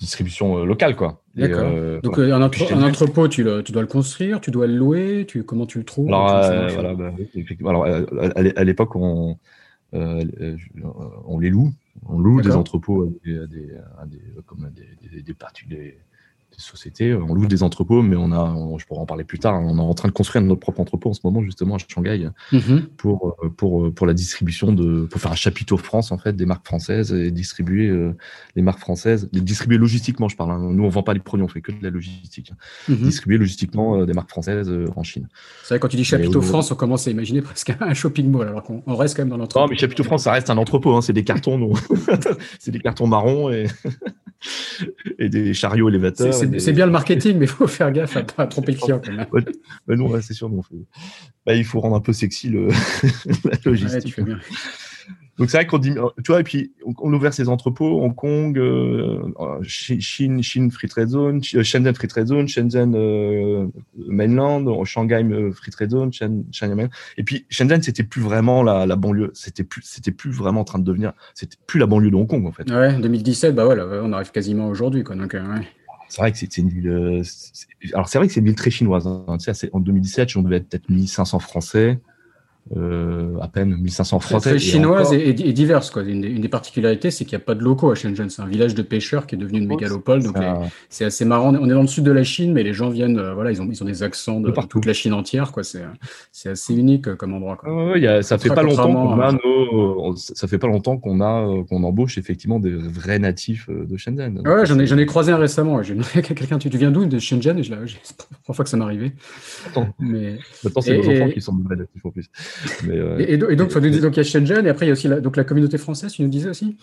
distribution locale, quoi. D'accord. Euh, Donc euh, un, entrepôt, tu, tu, dois le construire, tu dois le louer, tu, comment tu le trouves Alors, euh, voilà, bah, Alors à, l'époque, on, on les loue. On loue des entrepôts à des, à des, comme des, des, particuliers sociétés. On loue des entrepôts, mais on a, je pourrais en parler plus tard, on est en train de construire notre propre entrepôt en ce moment, justement, à Shanghai, mhm. pour, pour, pour la distribution de, pour faire un chapiteau France, en fait, des marques françaises et distribuer euh, les marques françaises, les distribuer logistiquement, je parle. Hein. Nous, on vend pas les produits, on fait que de la logistique. Mhm. Distribuer logistiquement euh, des marques françaises euh, en Chine. C'est vrai, quand tu dis chapiteau France, on commence à imaginer presque un shopping mall, alors qu'on reste quand même dans l'entrepôt. Non, mais chapiteau France, ça reste un entrepôt, hein. c'est des cartons, c'est des cartons marrons et, et des chariots élévateurs. C'est bien le marketing, mais il faut faire gaffe à pas tromper le client. Quand même. Ouais, non, c'est sûr. Bah, il faut rendre un peu sexy le... la logistique. Ouais, donc c'est vrai qu'on dit, tu vois, et puis on, on ouvert ses entrepôts, Hong Kong, euh, Chine, Chine Free Trade Zone, euh, Shenzhen Free Trade Zone, Shenzhen euh, Mainland, Shanghai euh, Free Trade Zone, Shanghai Mainland. Et puis Shenzhen, c'était plus vraiment la, la banlieue, c'était plus, c'était plus vraiment en train de devenir, c'était plus la banlieue de Hong Kong en fait. Ouais, 2017, bah voilà, on arrive quasiment aujourd'hui, quoi. Donc, ouais. C'est vrai que c'est une ville. Alors c'est vrai que c'est une ville très chinoise. Hein. Tu sais, en 2017, on devait être peut-être 1500 Français. Euh, à peine 1500 Français. Très chinoise et, diverse. Quoi. Une, des, particularités, c'est qu'il n'y a pas de locaux à Shenzhen. C'est un village de pêcheurs qui est devenu une mégalopole. Donc c'est assez marrant. On est dans le sud de la Chine, mais les gens viennent, euh, voilà, ils ont, ils ont des accents de, toute la Chine entière. Quoi. C'est, c'est assez unique euh, comme endroit. Quoi. y a, ça fait pas longtemps qu'on a nos, ça fait pas longtemps qu'on a qu'on embauche effectivement des vrais natifs de Shenzhen. ouais, j'en ai, j'en ai croisé un récemment. J'ai demandé à quelqu'un, tu, viens d'où? De Shenzhen? Et je la première fois que ça m'est arrivé. Mais... Maintenant, c'est nos enfants qui sont de vrais natifs en plus. Euh, et, donc, il y a Shenzhen, et après, il y a aussi la, donc, la communauté française, tu nous disais aussi?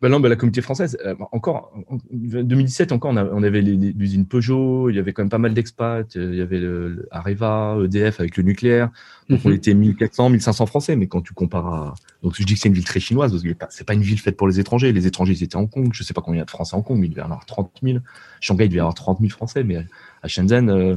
Ben non, ben la communauté française, euh, encore, en 2017 encore, on, avait l'usine Peugeot, il y avait quand même pas mal d'expats, il y avait le, Areva, EDF avec le nucléaire, donc on mhm. était 1400, 1500 Français, mais quand tu compares à... Donc je dis que c'est une ville très chinoise, parce que c'est pas une ville faite pour les étrangers, les étrangers ils étaient à Hong Kong, je sais pas combien il y a de Français à Hong Kong, mais il devait y avoir 30 000, Shanghai il devait y avoir 30 000 Français, mais à Shenzhen... Euh,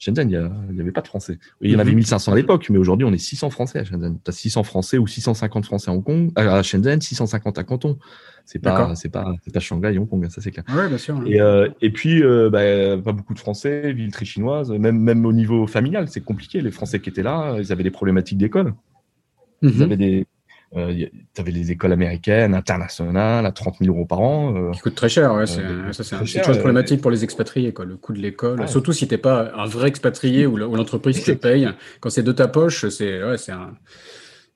Shenzhen, il n'y avait pas de Français. Il y en avait 1500 mhm. à l'époque, mais aujourd'hui, on est 600 Français à Shenzhen. Tu as 600 Français ou 650 Français à Hong Kong, à Shenzhen, 650 à Canton. C'est pas, c'est pas, c'est pas Shanghai, Hong Kong, ça c'est clair. Ouais, bien sûr. Et, euh, et puis, euh, bah, pas beaucoup de Français, ville très chinoise, même, même au niveau familial, c'est compliqué. Les Français qui étaient là, ils avaient des problématiques d'école. Ils mhm. avaient des, euh, tu avais les écoles américaines, internationales, à 30 000 euros par an. Euh, qui coûte très cher, ouais, c'est euh, une chose problématique pour les expatriés, quoi, le coût de l'école. Surtout si tu n'es pas un vrai expatrié ou l'entreprise te paye. Quand c'est de ta poche, c'est ouais, un.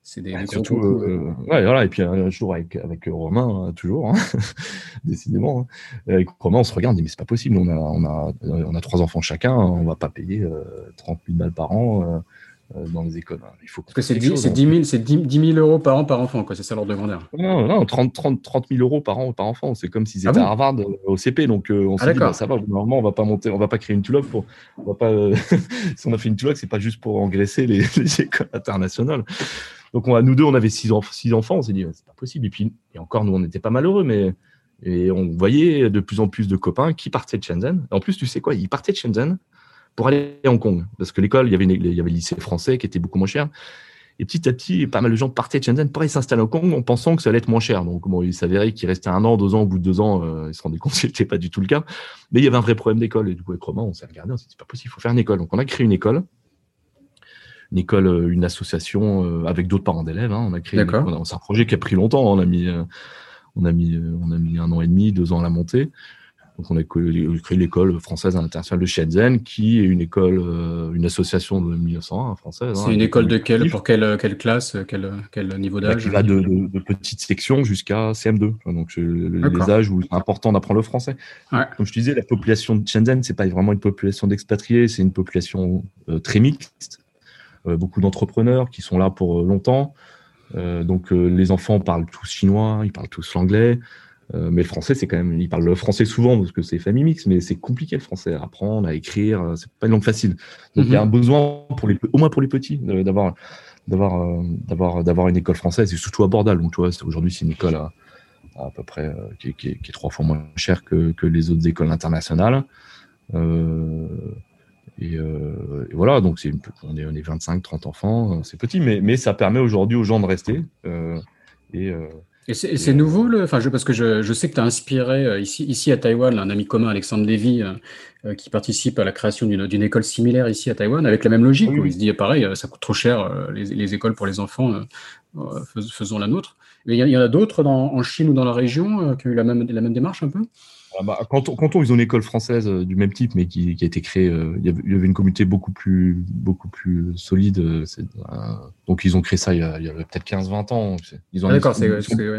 C'est des, surtout, euh, ouais, voilà. Et puis un jour avec, avec Romain, hein, toujours, hein, décidément. Hein. Avec Romain, on se regarde, on dit mais c'est pas possible. On a, on a, on a trois enfants chacun, on va pas payer euh, 30 000 balles par an. Euh, dans les écoles. Hein. Il faut Parce que c'est 10, 10, 000, euros par an par enfant, quoi. C'est ça l'ordre de grandeur. Non, non, 30, 30, 30 000 euros par an par enfant. C'est comme s'ils ah étaient à Harvard euh, au CP. Donc euh, on ah, s'est dit, bah, ça va, normalement, on va pas monter, on va pas créer une tuloc pour. On va pas, si on a fait une tuloc, c'est pas juste pour engraisser les, les, écoles internationales. Donc on a, nous deux, on avait six, six enfants. On s'est dit, c'est pas possible. Et puis, et encore, nous, on n'était pas malheureux, mais. Et on voyait de plus en plus de copains qui partaient de Shenzhen. en plus, tu sais quoi, ils partaient de Shenzhen pour aller à Hong Kong. Parce que l'école, il y avait, il y avait le lycée français qui était beaucoup moins cher. Et petit à petit, pas mal de gens partaient de Shenzhen pour aller s'installer à Hong Kong en pensant que ça allait être moins cher. Donc, bon, il s'avérait qu'il restait un an, deux ans, au bout de deux ans, euh, ils se rendaient compte que c'était pas du tout le cas. Mais il y avait un vrai problème d'école. Et du coup, avec Romain, on s'est regardé, on s'est dit, c'est pas possible, il faut faire une école. Donc, on a créé une école. Une école, euh, une association euh, avec d'autres parents d'élèves. Hein. On a créé, c'est un projet qui a pris longtemps. On a mis, on a mis, on a mis un an et demi, deux ans à la montée. Donc on a créé l'école française internationale de Shenzhen, qui est une école, euh, une association de 1901 française. Hein, C'est une école de quelle, pour quelle, quelle classe, quel, quel niveau bah, d'âge Qui va de, de, de petites sections jusqu'à CM2. Donc les âges où c'est important d'apprendre le français. Comme je te disais, la population de Shenzhen, c'est pas vraiment une population d'expatriés, c'est une population euh, très mixte. Euh, beaucoup d'entrepreneurs qui sont là pour longtemps. donc les enfants parlent tous chinois, ils parlent tous l'anglais. Euh, mais le français, c'est quand même, ils parlent le français souvent parce que c'est famille mixte, mais c'est compliqué le français à apprendre, à écrire, euh, c'est pas une langue facile. Donc il y a mhm. un besoin pour les, au moins pour les petits, d'avoir, d'avoir, euh, d'avoir, d'avoir une école française et surtout à Bordal. Donc tu vois, aujourd'hui c'est une école à, à, peu près qui, qui, est trois fois moins chère que, que les autres écoles internationales. Euh, et, euh, et, voilà, donc c'est on est, on est 25, 30 enfants, c'est petit, mais, mais ça permet aujourd'hui aux gens de rester. Et, et c'est nouveau, le, enfin, je, parce que je, je sais que tu as inspiré euh, ici, ici à Taïwan un ami commun, Alexandre Lévy, euh, euh, qui participe à la création d'une école similaire ici à Taïwan, avec la même logique, où il se dit pareil, ça coûte trop cher les, les écoles pour les enfants, faisons la nôtre. Mais il y, en a d'autres en Chine ou dans la région qui ont eu la même, la même démarche un peu? Ah bah, quand, on, quand on, ils ont une école française euh, du même type, mais qui, qui a été créée, euh, il, y avait, une communauté beaucoup plus, beaucoup plus solide. Euh, donc ils ont créé ça il y a, a peut-être 15-20 ans. Ils ont ah, d'accord,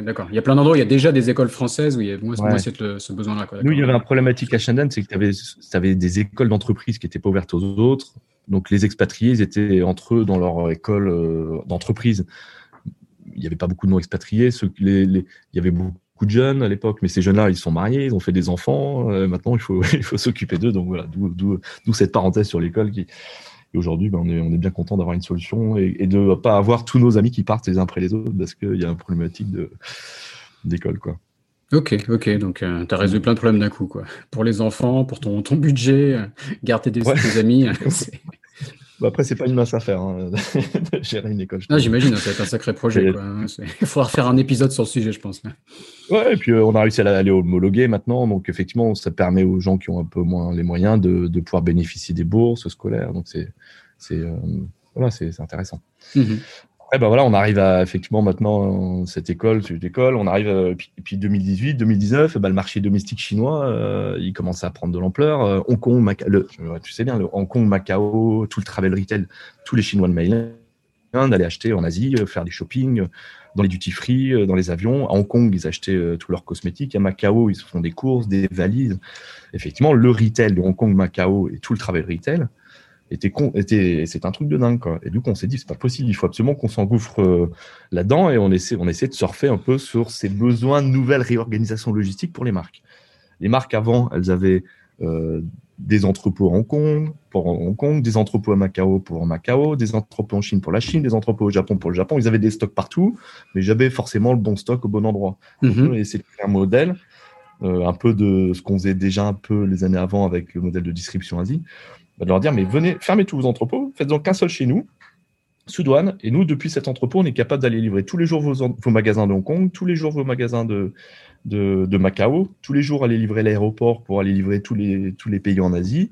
d'accord. Il y a plein d'endroits, il y a déjà des écoles françaises où il y a moins, ce, besoin-là. Nous, il y avait un problématique à Shenzhen, c'est que tu avais, avais, des écoles d'entreprise qui n'étaient pas ouvertes aux autres. Donc les expatriés, ils étaient entre eux dans leur école d'entreprise. Il n'y avait pas beaucoup de non-expatriés. Les, les, il y avait beaucoup de jeunes à l'époque, mais ces jeunes-là, ils sont mariés, ils ont fait des enfants. Euh, maintenant, il faut, il faut s'occuper d'eux. Donc voilà, d'où cette parenthèse sur l'école qui. Et aujourd'hui, ben, on, est, on est bien content d'avoir une solution et, et de ne pas avoir tous nos amis qui partent les uns après les autres parce qu'il y a une problématique d'école. quoi. Ok, ok, donc euh, tu as résolu plein de problèmes d'un coup. quoi. Pour les enfants, pour ton, ton budget, euh, garder tes, tes amis. Bah après, c'est pas une mince affaire hein, de gérer une école. J'imagine, ça va être un sacré projet. Il faudra faire un épisode sur le sujet, je pense. Ouais, et puis euh, on a réussi à aller homologuer maintenant. Donc, effectivement, ça permet aux gens qui ont un peu moins les moyens de, de pouvoir bénéficier des bourses scolaires. Donc, c'est euh, voilà, intéressant. Mm ben voilà, on arrive à effectivement maintenant cette école, cette école, on arrive euh, puis, puis 2018, 2019, ben, le marché domestique chinois, euh, il commence à prendre de l'ampleur. Euh, Hong Kong, Macao, le, tu sais bien, le Hong Kong, Macao, tout le travel retail, tous les Chinois de mainland d'aller acheter en Asie, faire des shopping dans les duty free, dans les avions. À Hong Kong, ils achetaient tous leurs cosmétiques. À Macao, ils font des courses, des valises. Effectivement, le retail de Hong Kong, Macao et tout le travel retail était con, était, c'est un truc de dingue, quoi. Et du coup, on s'est dit, c'est pas possible, il faut absolument qu'on s'engouffre euh, là-dedans et on essaie, on essaie de surfer un peu sur ces besoins de nouvelles réorganisations logistiques pour les marques. Les marques avant, elles avaient euh, des entrepôts à Hong Kong pour Hong Kong, des entrepôts à Macao pour Macao, des entrepôts en Chine pour la Chine, des entrepôts au Japon pour le Japon. Ils avaient des stocks partout, mais j'avais forcément le bon stock au bon endroit. Mm -hmm. De faire un modèle, euh, un peu de ce qu'on faisait déjà un peu les années avant avec le modèle de distribution Asie de leur dire, mais venez, fermez tous vos entrepôts, faites-en qu'un seul chez nous, sous douane, et nous, depuis cet entrepôt, on est capable d'aller livrer tous les jours vos, magasins de Hong Kong, tous les jours vos magasins de, de, Macao, tous les jours aller livrer l'aéroport pour aller livrer tous les, tous les pays en Asie,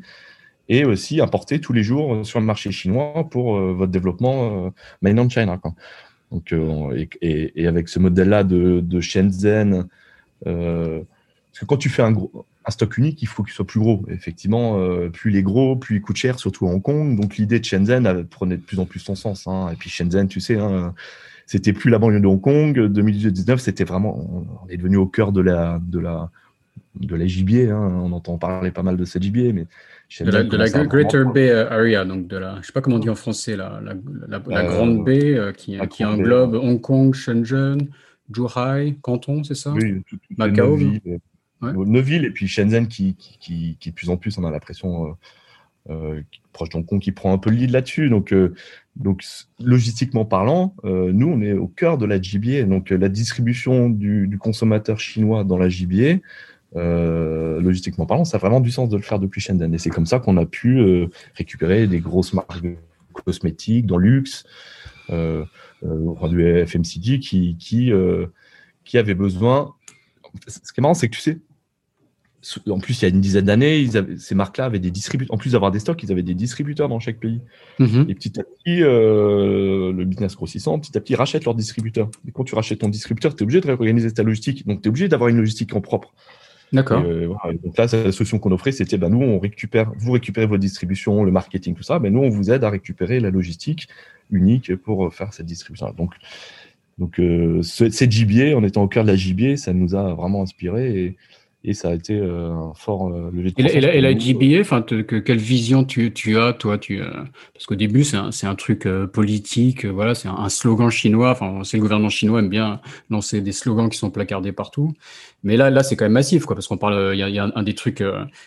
et aussi importer tous les jours sur le marché chinois pour euh, votre développement euh, mainland China. Quoi. Donc, euh, et, et, et, avec ce modèle-là de, de Shenzhen, euh, parce que quand tu fais un gros, un stock unique, il faut qu'il soit plus gros. Effectivement, euh, plus il est gros, plus il coûte cher, surtout à Hong Kong. Donc l'idée de Shenzhen prenait de plus en plus son sens. Hein. Et puis Shenzhen, tu sais, hein, c'était plus la banlieue de Hong Kong. 2019, c'était vraiment, on est devenu au cœur de la, de la, de la gibier. Hein. On entend parler pas mal de cette gibier, mais Shenzhen de la, Greater Bay Area, donc de la, je sais pas comment on dit en français, la, la, euh, grande baie euh, qui, qui englobe Hong Kong, Shenzhen, Zhuhai, Canton, c'est ça? Oui, tout, Macao. Neuville et puis Shenzhen qui, qui, qui, de plus en plus, on a l'impression, euh, euh, proche de Hong Kong, qui prend un peu le lead là-dessus. Donc, euh, donc, logistiquement parlant, euh, nous, on est au cœur de la GBA. Donc, la distribution du, consommateur chinois dans la GBA, logistiquement parlant, ça a vraiment du sens de le faire depuis Shenzhen. Et c'est comme ça qu'on a pu récupérer des grosses marques cosmétiques dans le luxe, euh, du FMCG qui, qui, qui avait besoin ce qui est marrant, c'est que tu sais, en plus, il y a une dizaine d'années, ces marques-là avaient des distributeurs. En plus d'avoir des stocks, ils avaient des distributeurs dans chaque pays. Mm-hmm. Et petit à petit, euh, le business grossissant, petit à petit, rachète leurs distributeurs. Et quand tu rachètes ton distributeur, tu es obligé de réorganiser ta logistique. Donc, tu es obligé d'avoir une logistique en propre. D'accord. Euh, Donc là, la solution qu'on offrait, c'était ben, nous, on récupère, vous récupérez votre distribution, le marketing, tout ça. Mais nous, on vous aide à récupérer la logistique unique pour faire cette distribution. Donc, donc, euh, cette JBA, en étant au cœur de la JBA, ça nous a vraiment inspiré. Et, et ça a été euh, un fort euh, levier de Et la, et la, enfin, quelle vision tu, tu as, toi tu, euh, Parce qu'au début, c'est un, un, truc politique, voilà, c'est un, un, slogan chinois. Enfin, c'est le gouvernement chinois aime bien lancer des slogans qui sont placardés partout. Mais là, là, c'est quand même massif, quoi, parce qu'on parle. Il y, y, a un des trucs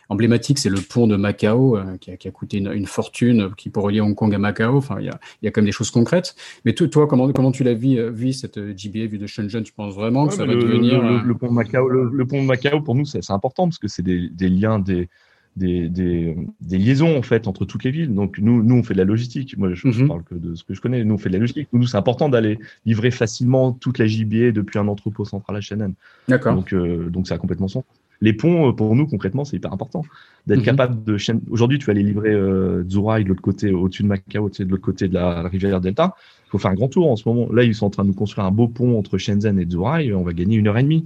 emblématiques, c'est le pont de Macao qui a, qui, a, coûté une, une, fortune, qui pour relier Hong Kong à Macao. Enfin, il y a, il y a quand même des choses concrètes. Mais toi, comment, comment tu l'as vu, vu cette GBA vue de Shenzhen Tu penses vraiment que ça va le, devenir le, le, pont de Macao, le, pont de Macao pour nous c'est important parce que c'est des, des, liens, des, des, des, des, liaisons en fait entre toutes les villes. Donc nous, nous on fait de la logistique. Moi, je, mm parle que de ce que je connais. Nous, on fait de la logistique. Nous, c'est important d'aller livrer facilement toute la JBA depuis un entrepôt central à Shenzhen. D'accord. Donc, euh, donc ça a complètement sens. Les ponts, euh, pour nous, concrètement, c'est hyper important d'être mm capable de. Aujourd'hui, tu vas aller livrer euh, de l'autre côté, au-dessus de Macao, de l'autre côté de la rivière Delta. Il faut faire un grand tour en ce moment. Là, ils sont en train de nous construire un beau pont entre Shenzhen et Zhuhai. On va gagner une heure et demie.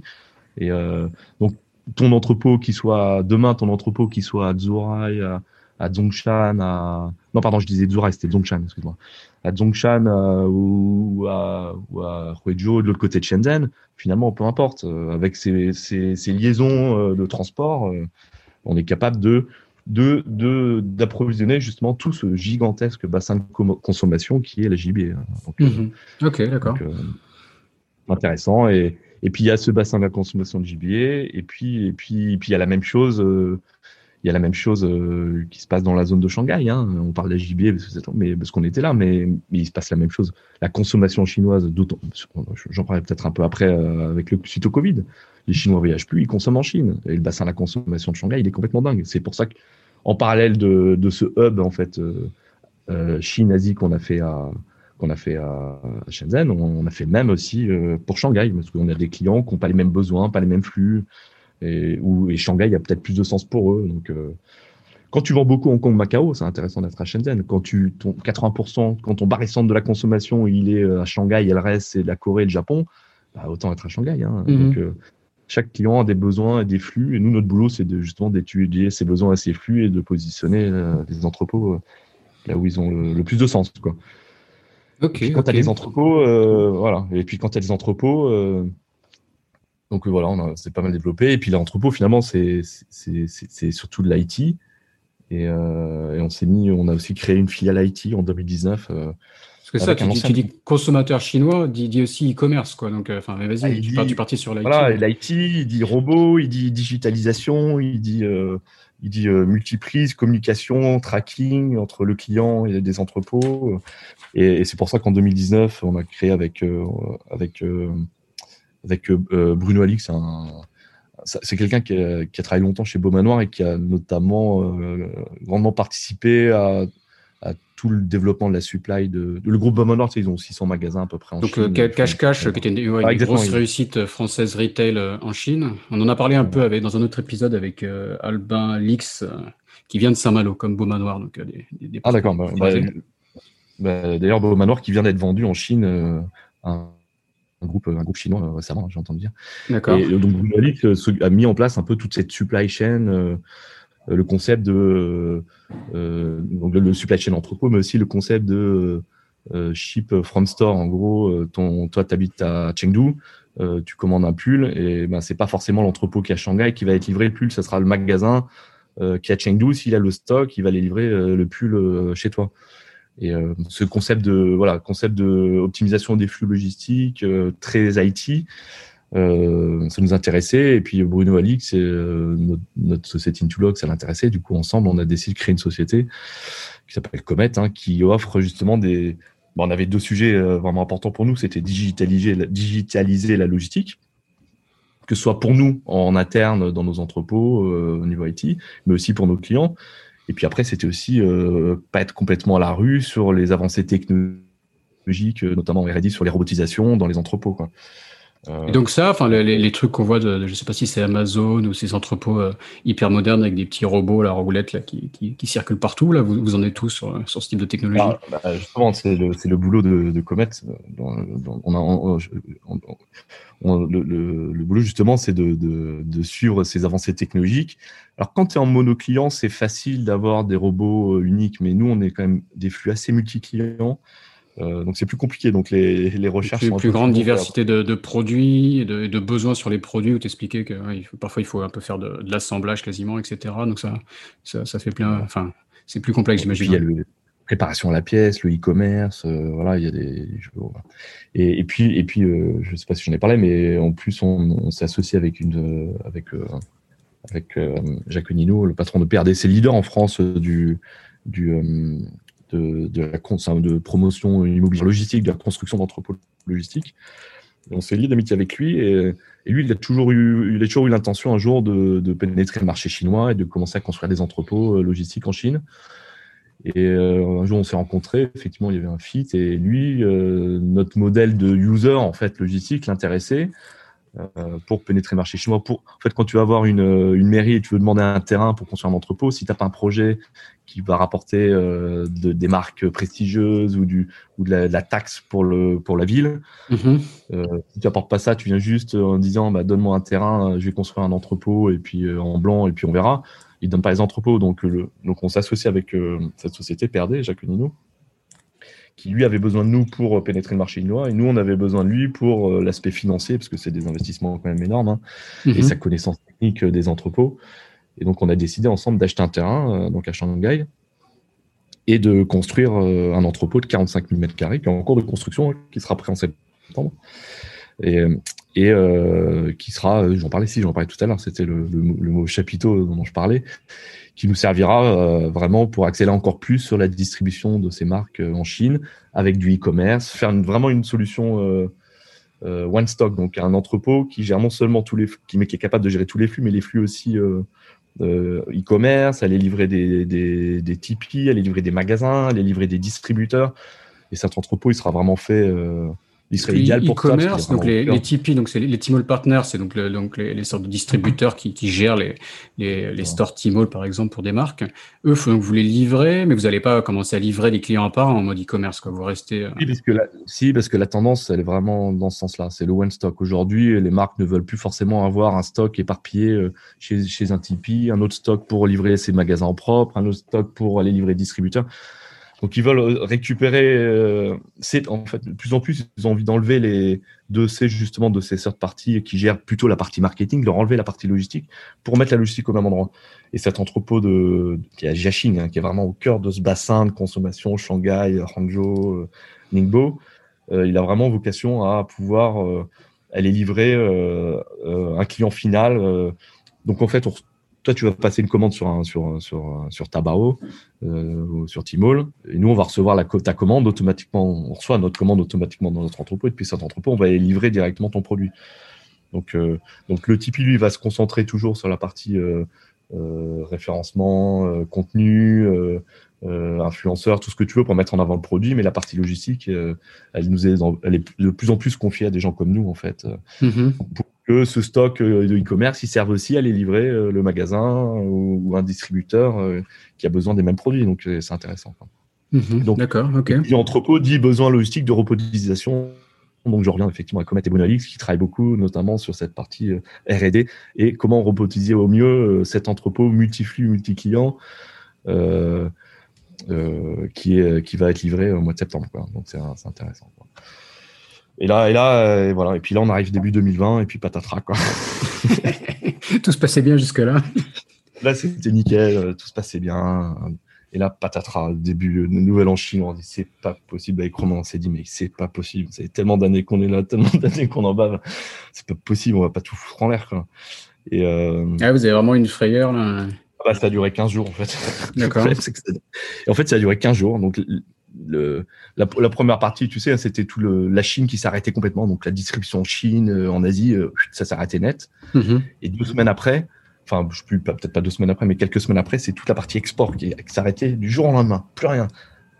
Et euh, donc, ton entrepôt qui soit demain ton entrepôt qui soit à Zhuhai, à, à Zhongshan, à non pardon je disais Zhuhai c'était Zhongshan excuse-moi à Zhongshan euh, ou, à, ou à Huizhou de l'autre côté de Shenzhen finalement peu importe euh, avec ces, ces, ces liaisons euh, de transport on est capable de de d'approvisionner justement tout ce gigantesque bassin de consommation qui est la JB. Donc, mm -hmm. Ok d'accord. intéressant et et puis il y a ce bassin de la consommation de gibier, et puis et puis puis il y a la même chose. Euh, il y a la même chose euh, qui se passe dans la zone de Shanghai. Hein. On parle de gibier mais parce qu'on était là, mais, il se passe la même chose. La consommation chinoise, j'en parlerai peut-être un peu après euh, avec le suite au Covid. Les Chinois voyagent plus, ils consomment en Chine. Et le bassin de la consommation de Shanghai, il est complètement dingue. C'est pour ça qu'en parallèle de, de ce hub en fait Chine-Asie qu'on a fait à qu'on a fait à Shenzhen, on, a fait même aussi euh, pour Shanghai, parce qu'on a des clients qui n'ont pas les mêmes besoins, pas les mêmes flux, et, où, et Shanghai a peut-être plus de sens pour eux. Donc, euh, quand tu vends beaucoup Hong Kong, Macao, c'est intéressant d'être à Shenzhen. Quand tu, ton 80%, quand ton bar centre de la consommation, il est à Shanghai et le reste, c'est la Corée et le Japon, bah, autant être à Shanghai. Hein. Mm-hmm. Donc, euh, chaque client a des besoins et des flux. Et nous, notre boulot, c'est de, justement d'étudier ses besoins et ses flux et de positionner les entrepôts là où ils ont le, le plus de sens. Quoi quand tu as des entrepôts, euh, voilà. Et puis quand tu as des entrepôts, euh, donc voilà, c'est pas mal développé. Et puis l'entrepôt, finalement, c'est surtout de l'IT. Euh, et, on s'est mis, on a aussi créé une filiale IT en 2019. Parce que ça, tu, tu, dis consommateur chinois, dit, dit aussi e-commerce, quoi. Donc, enfin, vas-y, ah, tu, pars, tu partis sur l'IT. Voilà, l'IT, il dit robot, il dit digitalisation, il dit il dit euh, multiprise, communication, tracking entre le client et des entrepôts. Et, et c'est pour ça qu'en 2019, on a créé avec euh, avec euh, avec Bruno Alix un c'est quelqu'un qui, qui, a travaillé longtemps chez Beaumanoir et qui a notamment grandement participé à, à tout le développement de la supply de, le groupe sais, ils ont 600 magasins à peu près en Donc, Chine. Donc Cash Cash, qui était une, ouais, ah, une grosse réussite française retail euh, en Chine. On en a parlé un peu avec, dans un autre épisode avec euh, Albin Lix, euh, qui vient de Saint-Malo, comme Beaumanoir. Donc, des, des ah d'accord. Bah, bah, bah, D'ailleurs, Beaumanoir qui vient d'être vendu en Chine un, un, groupe, un groupe chinois récemment, j'ai entendu dire. D'accord. Et donc Lix a mis en place un peu toute cette supply chain euh, le concept de euh, donc le, supply chain entrepôt, mais aussi le concept de euh, ship from store. En gros, toi, tu habites à Chengdu, tu commandes un pull et ben c'est pas forcément l'entrepôt qui est à Shanghai qui va être livré le pull, ça sera le magasin qui est à Chengdu. S'il a le stock, il va aller livrer le pull chez toi. Et ce concept de voilà, concept de optimisation des flux logistiques très IT, euh, ça nous intéressait. Et puis Bruno Alix, euh, notre, société Intulog, ça l'intéressait. Du coup, ensemble, on a décidé de créer une société qui s'appelle Comet, hein, qui offre justement des. Bon, on avait deux sujets euh, vraiment importants pour nous. C'était digitaliser, la logistique, que ce soit pour nous en interne dans nos entrepôts au niveau IT, mais aussi pour nos clients. Et puis après, c'était aussi pas être complètement à la rue sur les avancées technologiques, notamment R&D sur les robotisations dans les entrepôts. Euh, Et donc ça, enfin les, les, trucs qu'on voit, de, je sais pas si c'est Amazon ou ces entrepôts euh, hyper modernes avec des petits robots, la roulette là, qui, qui, qui, circulent partout, là, vous, vous en êtes tous sur, sur ce type de technologie? Ah, bah, Justement, c'est le, le, boulot de, de Comet. On a, on, on, le, le, boulot justement, c'est de, de, de, suivre ces avancées technologiques. Alors quand tu es en monoclient, c'est facile d'avoir des robots euh, uniques, mais nous, on est quand même des flux assez multi-clients. Euh, donc c'est plus compliqué. Donc les, les recherches plus, sont plus grande diversité de, de, produits et de, de, besoins sur les produits où tu expliquais que parfois il faut un peu faire de, l'assemblage quasiment, etc. Donc ça, ça, ça fait plein. Enfin, c'est plus complexe, j'imagine. Il y a le préparation à la pièce, le e-commerce, euh, voilà, il y a des. Et, et puis, et puis, euh, je sais pas si j'en ai parlé, mais en plus on, on s'est associé avec une, avec avec Jacques Nino, le patron de PRD, c'est leader en France du du de, la, promotion immobilière logistique, de la construction d'entrepôts logistiques. on s'est lié d'amitié avec lui et, lui, il a toujours eu, il a toujours eu l'intention un jour de, pénétrer le marché chinois et de commencer à construire des entrepôts euh, logistiques en Chine. Et euh, un jour, on s'est rencontrés. Effectivement, il y avait un fit. Et lui, euh, notre modèle de user en fait logistique l'intéressait. Euh, pour pénétrer le marché chinois. Pour, en fait, quand tu vas avoir une, une, mairie et tu veux demander un terrain pour construire un entrepôt, si tu n'as pas un projet qui va rapporter euh, de, des marques prestigieuses ou, du, ou de, la, de la taxe pour, le, pour la ville, euh, si tu n'apportes pas ça, tu viens juste en disant bah, donne-moi un terrain, je vais construire un entrepôt et puis euh, en blanc et puis on verra. Ils ne donnent pas les entrepôts. Donc, le, donc on s'associe avec cette société, PRD, Jacques Nino qui lui avait besoin de nous pour euh, pénétrer le marché chinois, et nous on avait besoin de lui pour euh, l'aspect financier, parce que c'est des investissements quand même énormes, hein, et mhm. sa connaissance technique euh, des entrepôts. Et donc on a décidé ensemble d'acheter un terrain donc à Shanghai et de construire un entrepôt de 45 000 m2 qui est en cours de construction, hein, qui sera prêt en septembre. Et, et qui sera, j'en parlais ici, j'en parlais tout à l'heure, c'était le, le, mot chapiteau dont je parlais, qui nous servira euh, vraiment pour accélérer encore plus sur la distribution de ces marques euh, en Chine avec du e-commerce, faire vraiment une solution euh, one stock, donc un entrepôt qui gère non seulement tous les, qui, mais qui est capable de gérer tous les flux, mais les flux aussi e-commerce, aller livrer des, des, des Tipeee, aller livrer des magasins, aller livrer des distributeurs. Et cet entrepôt, il sera vraiment fait il serait idéal pour e-commerce, donc les, les Tipeee, donc c'est les Tmall Partners, c'est donc, le, donc les, sortes de distributeurs qui, qui gèrent les, les, les stores Tmall par exemple pour des marques. Eux, faut, donc vous les livrez, mais vous n'allez pas commencer à livrer des clients à part en mode e-commerce, quoi. Vous restez. Euh, oui, parce que la, si, parce que la tendance, elle est vraiment dans ce sens-là. C'est le one stock. Aujourd'hui, les marques ne veulent plus forcément avoir un stock éparpillé euh, chez, chez un Tipeee, un autre stock pour livrer ses magasins en propre, un autre stock pour aller livrer distributeurs. Donc ils veulent euh, récupérer, euh, c'est en fait de plus en plus ils ont envie d'enlever les de ces justement de ces sortes parties qui gèrent plutôt la partie marketing, leur enlever la partie logistique pour mettre la logistique au même endroit. Et cet entrepôt de qui est à Jiaxing, hein, qui est vraiment au cœur de ce bassin de consommation Shanghai, Hangzhou, euh, Ningbo, euh, il a vraiment vocation à pouvoir euh, aller livrer un client final. donc en fait on toi, tu vas passer une commande sur, un, sur, sur, sur Tabao euh, ou sur Tmall, et nous, on va recevoir la, ta commande automatiquement. On reçoit notre commande automatiquement dans notre entrepôt, et depuis cet entrepôt, on va livrer directement ton produit. Donc, euh, donc le Tipeee, lui, va se concentrer toujours sur la partie euh, euh référencement, euh, contenu, euh, influenceur, tout ce que tu veux pour mettre en avant le produit, mais la partie logistique, elle nous est, elle est de plus en plus confiée à des gens comme nous, en fait, mm-hmm que ce stock euh, de e-commerce, il serve aussi à aller livrer euh, le magasin ou, un distributeur euh, qui a besoin des mêmes produits. Donc, c'est intéressant. Mhm. donc, d'accord, ok. Entrepôt dit besoin logistique de repotisation. Donc, je reviens effectivement à Comet et Bonalix qui travaillent beaucoup, notamment sur cette partie R&D et comment repotiser au mieux cet entrepôt multiflux, multi-client euh, qui, est, qui va être livré au mois de septembre. Quoi. Donc, c'est intéressant. Quoi. Et là, et là, euh, voilà. Et puis là, on arrive début 2020 et puis patatras quoi. tout se passait bien jusque là. Là, c'était nickel, euh, tout se passait bien. Et là, patatras, début nouvelle en Chine, on dit c'est pas possible. Avec Romain, on s'est dit mais c'est pas possible. C'est tellement d'années qu'on est là, tellement d'années qu'on en bave. C'est pas possible, on va pas tout foutre en l'air. Et euh... ah, vous avez vraiment une frayeur là? Ah bah, ça a duré 15 jours en fait. D'accord. et en fait, ça a duré 15 jours. Donc le, la, la, première partie, tu sais, c'était tout le, la Chine qui s'arrêtait complètement, donc la distribution en Chine, euh, en Asie, euh, ça s'arrêtait net. Mm-hmm. Et deux semaines après, enfin, je plus peut-être pas deux semaines après, mais quelques semaines après, c'est toute la partie export qui, s'arrêtait du jour au lendemain, plus rien.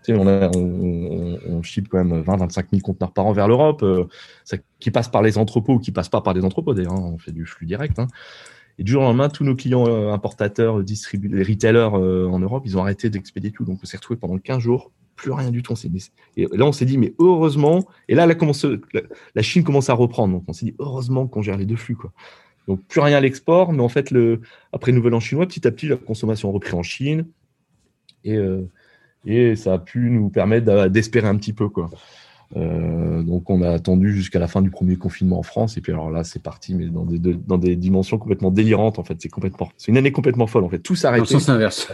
Tu sais, on, a, on, on, ship quand même 20-25 000 conteneurs par an vers l'Europe, euh, qui passe par les entrepôts ou qui passe pas par des entrepôts d'ailleurs, hein, on fait du flux direct. Hein. Et du jour au lendemain, tous nos clients importateurs, distributeurs, les retailers en Europe, ils ont arrêté d'expédier tout. Donc, on s'est retrouvé pendant 15 jours plus rien du tout. et là, on s'est dit, mais heureusement, et là, la, la Chine commence à reprendre. Donc, on s'est dit, heureusement qu'on gère les deux flux. Quoi. Donc, plus rien à l'export, mais en fait, le, après Nouvel An chinois, petit à petit, la consommation a repris en Chine. Et, euh, Et ça a pu nous permettre d'espérer un petit peu. Quoi. Euh, donc on a attendu jusqu'à la fin du premier confinement en France et puis alors là c'est parti mais dans des, dans des dimensions complètement délirantes en fait c'est complètement c'est une année complètement folle en fait tout s'arrête. Dans le sens inverse.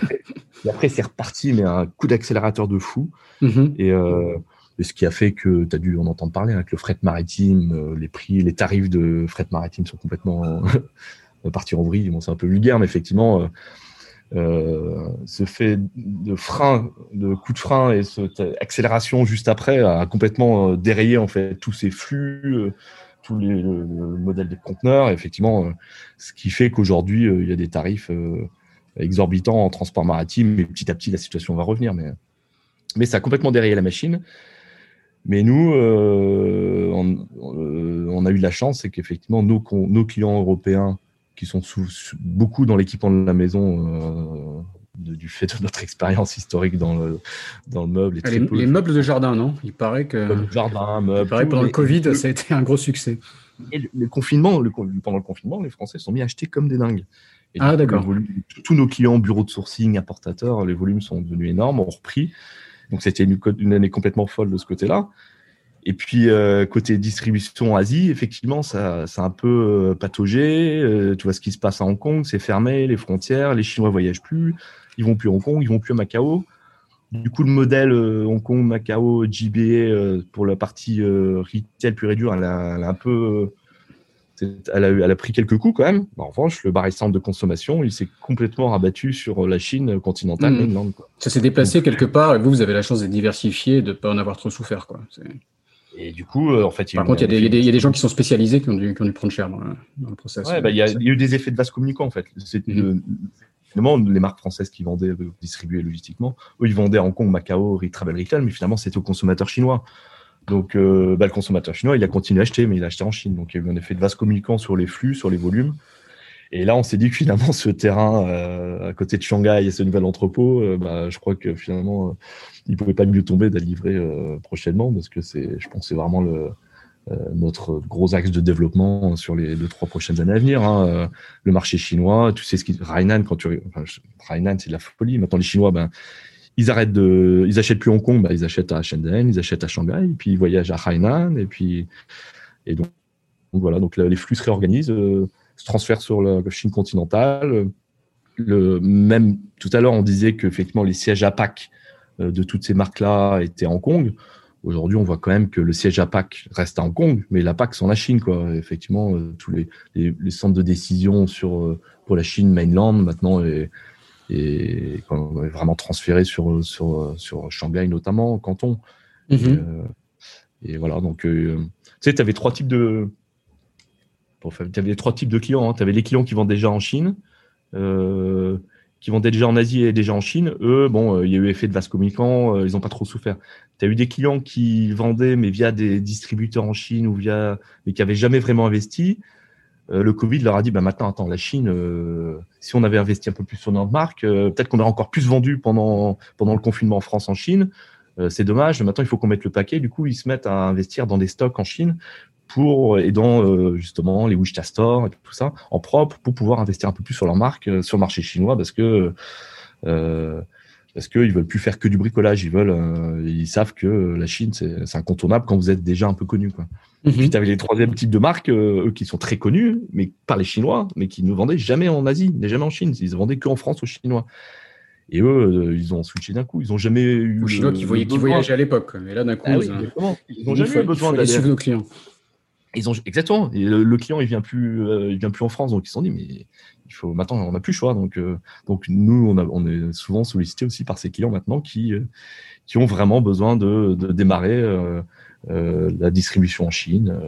Et après c'est reparti mais un coup d'accélérateur de fou mm-hmm. euh, et, ce qui a fait que tu as dû en entendre parler avec hein, le fret maritime euh, les prix les tarifs de fret maritime sont complètement partis en vrille bon c'est un peu vulgaire mais effectivement ce fait de frein, de coup de frein et cette accélération juste après a complètement euh, dérayé en fait tous ces flux, euh, tous les le, modèles des conteneurs, effectivement, ce qui fait qu'aujourd'hui il y a des tarifs exorbitants en transport maritime, et petit à petit la situation va revenir, mais mais ça a complètement dérayé la machine. Mais nous, on, a eu de la chance, c'est qu'effectivement nos clients européens qui sont beaucoup dans l'équipement de la maison euh, du fait de notre expérience historique dans le, dans le meuble. Et les, meubles de jardin, non? Il paraît que. jardin, meubles. pendant le Covid, ça a été un gros succès. Et le, confinement, pendant le confinement, les Français sont mis à acheter comme des dingues. ah, d'accord. Tous nos clients, bureaux de sourcing, importateurs, les volumes sont devenus énormes, ont repris. Donc, c'était une, une, année complètement folle de ce côté-là. Et puis euh, côté distribution Asie, effectivement, ça, a un peu euh, pataugé. Euh, tu vois ce qui se passe à Hong Kong, c'est fermé, les frontières, les Chinois voyagent plus, ils vont plus à Hong Kong, ils vont plus à Macao. Du coup, le modèle Hong Kong, Macao, JBA pour la partie retail pure et dure, elle a, un peu, elle a, elle a, pris quelques coups quand même. En revanche, le baril centre de consommation, il s'est complètement rabattu sur la Chine continentale, mmh. Ça s'est déplacé quelque part et vous, vous avez la chance d'être diversifié, de ne pas en avoir trop souffert. Quoi. Et du coup, euh, en fait, par contre, il y, a des gens qui sont spécialisés qui ont dû, prendre cher dans, le process. Bah, il y, a eu des effets de vase communicant en fait. C'est mhm. finalement les marques françaises qui vendaient, euh, distribuaient logistiquement, eux ils vendaient à Hong Kong, Macao, Travel Retail, mais finalement c'était aux consommateurs chinois. Donc euh, bah, le consommateur chinois, il a continué à acheter, mais il a acheté en Chine. Donc il y a eu un effet de vase communicant sur les flux, sur les volumes. Et là, on s'est dit que finalement, ce terrain à côté de Shanghai et ce nouvel entrepôt, bah, je crois que finalement, il pouvait pas mieux tomber d'être livré euh, prochainement parce que c'est, je pense, c'est vraiment le, euh, notre gros axe de développement sur les deux trois prochaines années à venir. Hein. Euh, le marché chinois, tu sais ce qui, Rainan quand tu, enfin, Rainan c'est de la folie. Maintenant les Chinois, ben ils arrêtent de, ils achètent plus Hong Kong, ben, ils achètent à Shenzhen, ils achètent à Shanghai, puis ils voyagent à Hainan, et puis et donc, voilà, donc les flux se réorganisent, se transfèrent sur la Chine continentale. Le même tout à l'heure, on disait que effectivement les sièges APAC euh, de toutes ces marques-là étaient à Hong Kong. Aujourd'hui, on voit quand même que le siège APAC reste à Hong Kong, mais l'APAC, en la Chine. Quoi. Effectivement, euh, tous les, les, centres de décision sur, euh, pour la Chine mainland, maintenant, est, est, vraiment transféré sur, sur, sur Shanghai, notamment, Canton. Mm-hmm. et, voilà, donc, tu sais, tu avais trois types de... Tu avais trois types de clients. Hein. Tu avais les clients qui vendent déjà en Chine, euh, qui vendaient déjà en Asie et déjà en Chine, eux, bon, euh, il y a eu effet de vase communicant, euh, ils n'ont pas trop souffert. Tu as eu des clients qui vendaient, mais via des distributeurs en Chine ou via, mais qui n'avaient jamais vraiment investi. Le Covid leur a dit, bah maintenant, attends, la Chine, si on avait investi un peu plus sur notre marque, peut-être qu'on aurait encore plus vendu pendant pendant le confinement en France, en Chine. C'est dommage. Maintenant, il faut qu'on mette le paquet. Du coup, ils se mettent à investir dans des stocks en Chine pour et dans euh, justement les Wichita Store et tout ça en propre pour pouvoir investir un peu plus sur leur marque euh, sur le marché chinois parce que euh, parce qu'ils veulent plus faire que du bricolage. Ils veulent euh, ils savent que la Chine c'est incontournable quand vous êtes déjà un peu connu quoi. Mm puis tu avais les troisième types de marques eux qui sont très connus mais par les Chinois mais qui ne vendaient jamais en Asie mais jamais en Chine. Ils vendaient que en France aux Chinois et eux, ils ont switché d'un coup. Ils n'ont jamais eu. Aux Chinois qui, voyaient, qui voyageaient à l'époque. Mais là, d'un coup, ah ils n'ont jamais eu besoin d'aller. nos clients. Ils ont exactement. le, client, il vient plus, euh, il vient plus en France, donc ils se sont dit, mais il faut maintenant, on n'a plus le choix. Donc, euh, donc nous, on, a, on est souvent sollicité aussi par ces clients maintenant qui, euh, qui ont vraiment besoin de, de démarrer la distribution en Chine,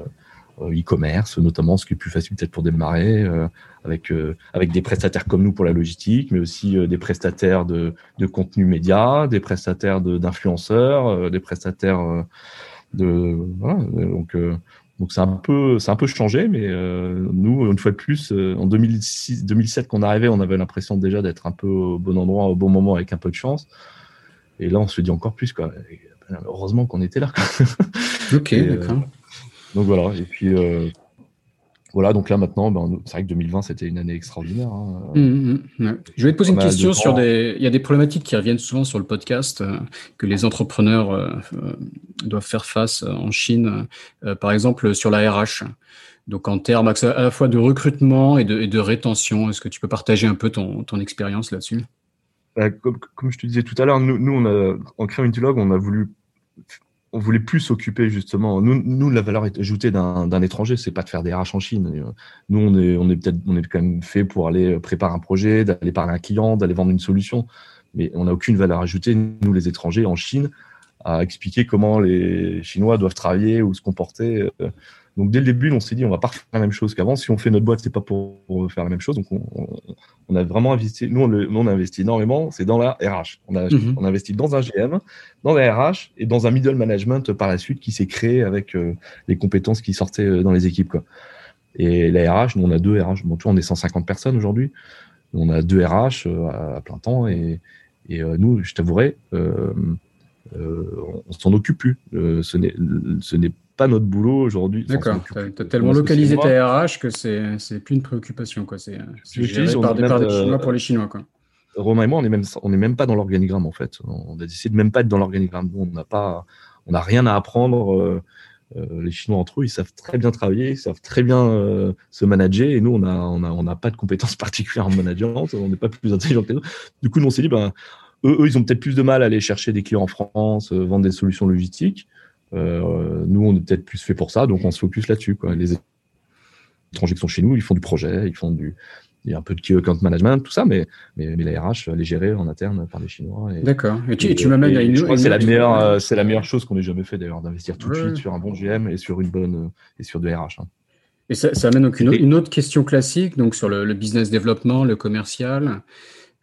e-commerce notamment, ce qui est plus facile peut-être pour démarrer, avec avec des prestataires comme nous pour la logistique, mais aussi des prestataires de, de contenu média, des prestataires d'influenceurs, des prestataires de voilà, donc donc c'est un peu, c'est un peu changé, mais euh, nous, une fois de plus, euh, en 2006, 2007 qu'on arrivait, on avait l'impression déjà d'être un peu au bon endroit, au bon moment, avec un peu de chance. Et là, on se dit encore plus, quoi. Ben, heureusement qu'on était là. Ok, euh, d'accord. Donc voilà. Et puis, voilà, donc là maintenant, ben, c'est vrai que 2020 c'était une année extraordinaire. Hein. Mmh, mmh, mmh, Je vais te poser une question sur des. Il y a des problématiques qui reviennent souvent sur le podcast euh, que les entrepreneurs euh, euh, doivent faire face en Chine, par exemple sur la RH. Donc en termes à la fois de recrutement et de, rétention, est-ce que tu peux partager un peu ton, expérience là-dessus? Bah, comme, je te disais tout à l'heure, nous, nous on a, en créant Intulog, on a voulu on voulait plus s'occuper justement. Nous, nous, la valeur ajoutée d'un étranger, c'est pas de faire des RH en Chine. Nous, on est, on est peut-être, on est quand même fait pour aller préparer un projet, d'aller parler à un client, d'aller vendre une solution. Mais on n'a aucune valeur ajoutée, nous, les étrangers en Chine, à expliquer comment les Chinois doivent travailler ou se comporter. Donc dès le début, on s'est dit on va pas faire la même chose qu'avant. Si on fait notre boîte, c'est pas pour, faire la même chose. Donc on, a vraiment investi. Nous, on, a investi énormément. C'est dans la RH. On a, mhm. on a investi dans un GM, dans la RH et dans un middle management par la suite qui s'est créé avec euh, les compétences qui sortaient euh, dans les équipes. Quoi. Et la RH, nous on a deux RH. Bon, on est 150 personnes aujourd'hui. On a deux RH euh, à, plein temps et, et nous, je t'avouerai, on, on s'en occupe plus. ce n'est pas notre boulot aujourd'hui. D'accord. Tu as, tellement localisé ta RH que c'est plus une préoccupation. C'est géré par, des, par des Chinois pour les Chinois. Quoi. Romain et moi, on n'est même, on est même pas dans l'organigramme en fait. On a décidé de même pas être dans l'organigramme. On n'a pas, on n'a rien à apprendre. Euh, euh, les Chinois entre eux, ils savent très bien travailler, ils savent très bien euh, se manager. Et nous, on n'a on a, on a pas de compétences particulières en management. On n'est pas plus intelligent que nous. Du coup, nous, on s'est dit, ben, eux, eux, ils ont peut-être plus de mal à aller chercher des clients en France, vendre des solutions logistiques. Euh, nous, on est peut-être plus fait pour ça, donc on se focus là-dessus. Les étrangers qui sont chez nous, ils font du projet, ils font du, il y a un peu de key account management, tout ça, mais, mais, mais la RH, elle est gérée en interne par les Chinois. D'accord. Et tu, tu m'amènes à une. Crois c'est la meilleure, euh, c'est la meilleure chose qu'on ait jamais fait d'ailleurs, d'investir tout de suite sur un bon GM et sur une bonne et sur de RH. Hein. Et ça, ça amène donc une, une, autre question classique, donc sur le, business développement, le commercial,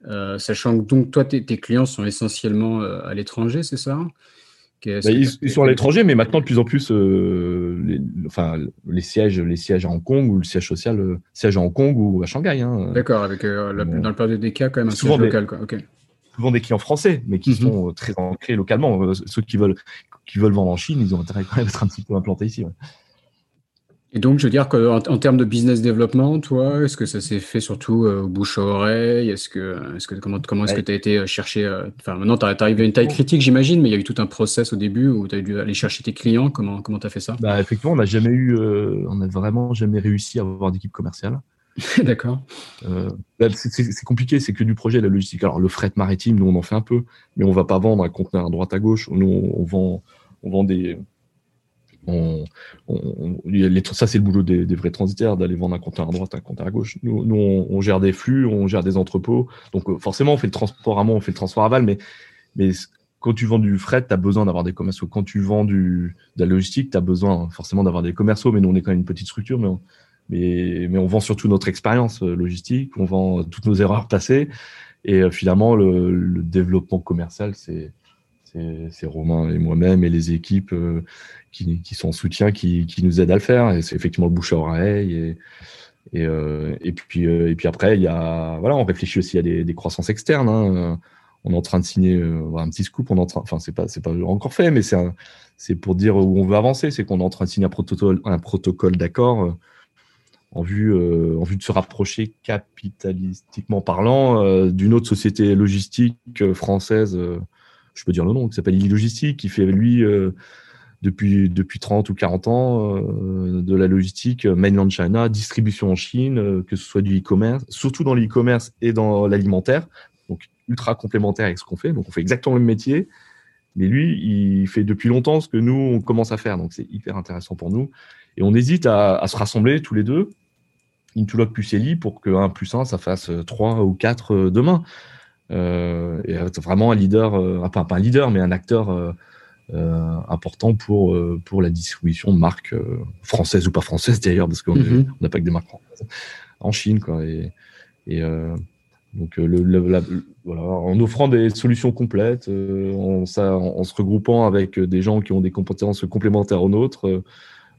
euh, sachant que donc toi tes, tes clients sont essentiellement à l'étranger, c'est ça? Bah, ils, sont à l'étranger, mais maintenant de plus en plus, euh, les, enfin, les sièges, les sièges à Hong Kong ou le siège social, euh, siège à Hong Kong ou à Shanghai. Hein. D'accord, avec euh, dans le période des cas quand même un siège local. Quoi. Souvent des clients français, mais qui mhm. sont très ancrés localement. Ceux qui veulent, qui veulent vendre en Chine, ils ont intérêt quand même à être un petit peu implantés ici. Et donc, je veux dire qu'en en termes de business développement, toi, est-ce que ça s'est fait surtout euh, bouche à oreille? Est-ce que, est-ce que, comment, comment est-ce que tu as été euh, chercher euh, Enfin, maintenant, tu es arrivé à une taille critique, j'imagine, mais il y a eu tout un process au début où tu as dû aller chercher tes clients. Comment tu as fait ça? Bah, Effectivement, on n'a jamais eu, on n'a vraiment jamais réussi à avoir d'équipe commerciale. D'accord. Bah, c'est compliqué, c'est que du projet, la logistique. Alors, le fret maritime, nous, on en fait un peu, mais on va pas vendre un conteneur à droite à gauche. Nous, on vend, on vend des on, ça, c'est le boulot des, vrais transitaires, d'aller vendre un compteur à droite, un compteur à gauche. Nous, on, gère des flux, on gère des entrepôts. Donc, euh, forcément, on fait le transport amont, on fait le transport aval, mais, mais quand tu vends du fret, tu as besoin d'avoir des commerciaux. Quand tu vends du, de la logistique, tu as besoin forcément d'avoir des commerciaux, mais nous, on est quand même une petite structure, mais on, mais, mais on vend surtout notre expérience euh, logistique, on vend toutes nos erreurs passées. Et euh, finalement, le, le développement commercial, c'est c'est Romain et moi-même et les équipes euh, qui, sont en soutien qui, nous aident à le faire. Et c'est effectivement le bouche à oreille. Et, euh, puis, euh, puis après, y a, voilà, on réfléchit aussi à des, croissances externes. Hein. On est en train de signer un petit scoop. On est en train, enfin, c'est pas, encore fait, mais c'est, pour dire où on veut avancer. C'est qu'on est en train de signer un protocole, d'accord en vue de se rapprocher capitalistiquement parlant d'une autre société logistique française je peux dire le nom, qui s'appelle Illy Logistique, qui fait lui euh, depuis, depuis 30 ou 40 ans euh, de la logistique euh, mainland China, distribution en Chine, que ce soit du e-commerce, surtout dans l'e-commerce et dans l'alimentaire, donc ultra complémentaire avec ce qu'on fait. Donc on fait exactement le même métier, mais lui, il fait depuis longtemps ce que nous, on commence à faire. Donc c'est hyper intéressant pour nous. Et on hésite à, se rassembler tous les deux, Intulog plus Eli, pour que 1 plus 1, ça fasse 3 ou 4 demain et être vraiment un leader, euh, pas, un leader, mais un acteur euh, important pour, pour la distribution de marques françaises ou pas françaises d'ailleurs, parce qu'on mhm. n'a pas que des marques françaises en Chine. Quoi, et, et donc, le, voilà, en offrant des solutions complètes, en, ça, en, se regroupant avec des gens qui ont des compétences complémentaires aux nôtres,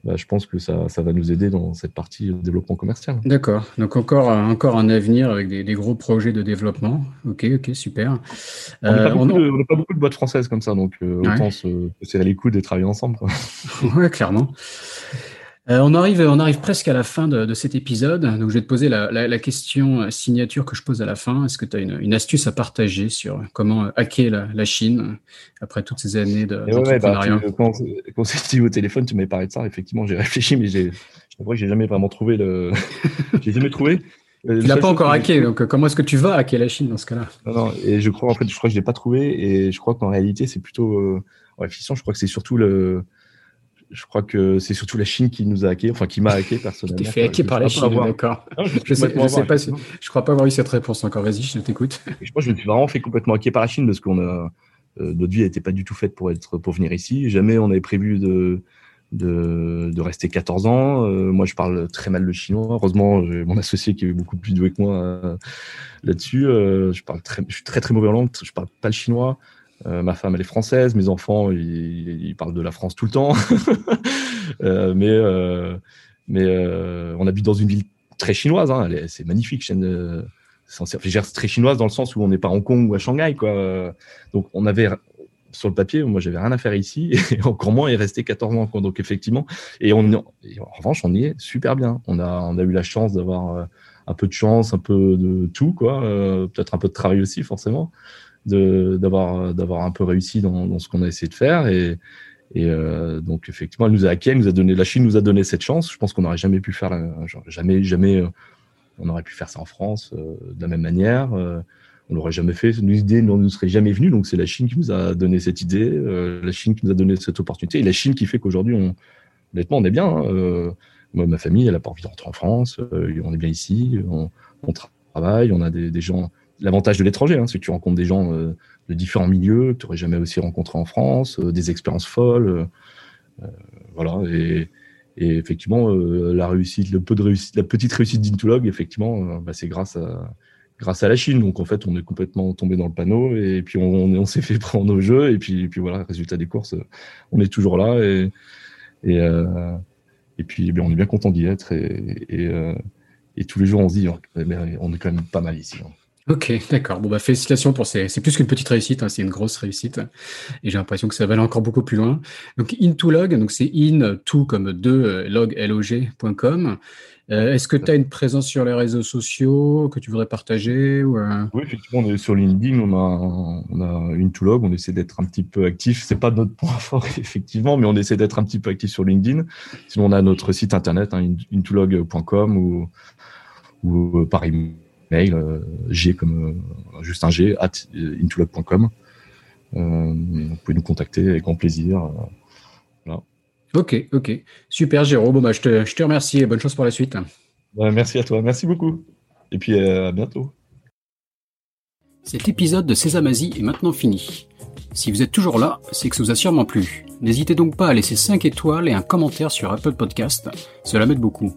bah, je pense que ça, ça, va nous aider dans cette partie développement commercial. D'accord. Donc encore, encore un avenir avec des, gros projets de développement. Ok, ok, super. On n'a pas, pas, beaucoup de boîtes françaises comme ça, donc euh, autant se, c'est à l'écoute de travailler ensemble. ouais, clairement. Euh, on, arrive, on arrive presque à la fin de, cet épisode. Donc, je vais te poser la, question signature que je pose à la fin. Est-ce que tu as une, astuce à partager sur comment hacker la, Chine après toutes ces années de bah, d'entrepreneuriat? Quand, on s'est dit au téléphone, tu m'avais parlé de ça. Effectivement, j'ai réfléchi, mais j'ai, je que j'ai jamais vraiment trouvé le. j'ai jamais trouvé. Euh, tu l'as pas encore hacké, donc comment est-ce que tu vas hacker la Chine dans ce cas-là? Non, non, et je crois en fait, je crois que je l'ai pas trouvé, et je crois qu'en réalité, c'est plutôt euh, en réflexion, je crois que c'est surtout le, je crois que c'est surtout la Chine qui nous a hacké, enfin qui m'a hacké personnellement. T'es fait hacker par la Chine, d'accord. Je, sais, je sais pas, si, je crois pas avoir eu cette réponse encore. Vas-y, je t'écoute. Je pense que je me suis vraiment fait complètement hacker par la Chine parce qu'on a euh, notre vie n'était pas du tout faite pour être pour venir ici. Jamais on avait prévu de de, de rester 14 ans. Euh, moi, je parle très mal le chinois. Heureusement, j'ai mon associé qui est beaucoup plus doué que moi euh, là-dessus. Euh, je parle très, je suis très très mauvais en langue. Je parle pas le chinois. Ma femme, elle est française. Mes enfants, ils, parlent de la France tout le temps. mais mais on habite dans une ville très chinoise. Hein. C'est magnifique. C'est très chinoise dans le sens où on n'est pas à Hong Kong ou à Shanghai, quoi. Donc, on avait sur le papier, moi, j'avais rien à faire ici, et encore moins, il restait 14 ans. Donc, effectivement, et, en revanche, on y est super bien. On a, on a eu la chance d'avoir euh, un peu de chance, un peu de tout, quoi. Euh, peut-être un peu de travail aussi, forcément, d'avoir, d'avoir un peu réussi dans, ce qu'on a essayé de faire. Et, euh, donc, effectivement, elle nous a hacké, elle nous a donné, la Chine nous a donné cette chance. Je pense qu'on n'aurait jamais pu faire, jamais, jamais, on aurait pu faire ça en France de la même manière on l'aurait jamais fait. L'idée ne nous serait jamais venue. Donc, c'est la Chine qui nous a donné cette idée, euh, la Chine qui nous a donné cette opportunité, et la Chine qui fait qu'aujourd'hui, on, honnêtement, on est bien. Hein. Euh, moi, ma famille, elle a pas envie de rentrer en France. Euh, on est bien ici. On, travaille. On a des, gens. L'avantage de l'étranger, hein, c'est que tu rencontres des gens de différents milieux que tu n'aurais jamais aussi rencontrés en France, des expériences folles. voilà. Et, effectivement, la réussite, le peu de réussite, la petite réussite d'Intolog, effectivement, bah, c'est grâce à grâce à la Chine. Donc en fait, on est complètement tombé dans le panneau et puis on, s'est fait prendre nos jeux et puis, voilà, résultat des courses, on est toujours là et et, euh, puis eh on est bien content d'y être euh, et, tous les jours on se dit on est quand même pas mal ici. Hein. Ok, d'accord. Bon, bah, félicitations pour ces. C'est plus qu'une petite réussite, hein, c'est une grosse réussite. Et j'ai l'impression que ça va aller encore beaucoup plus loin. Donc, Intolog, donc c'est in, tout comme deux, euh, log, log.com. Euh, est-ce que tu as une présence sur les réseaux sociaux que tu voudrais partager ou euh? Oui, effectivement, on est sur LinkedIn, on a, on a une log on essaie d'être un petit peu actif. C'est pas notre point fort, effectivement, mais on essaie d'être un petit peu actif sur LinkedIn. Sinon, on a notre site internet, hein, intolog.com ou, ou par email, euh, G comme juste un G, at intolog.com. vous pouvez nous contacter avec grand plaisir. Ok, ok. Super, Jérôme. Bah, je, te, je te remercie et bonne chance pour la suite. merci à toi. Merci beaucoup. Et puis euh, à bientôt. Cet épisode de Sésamazie est maintenant fini. Si vous êtes toujours là, c'est que ça vous a sûrement plu. N'hésitez donc pas à laisser 5 étoiles et un commentaire sur Apple Podcast. Cela m'aide beaucoup.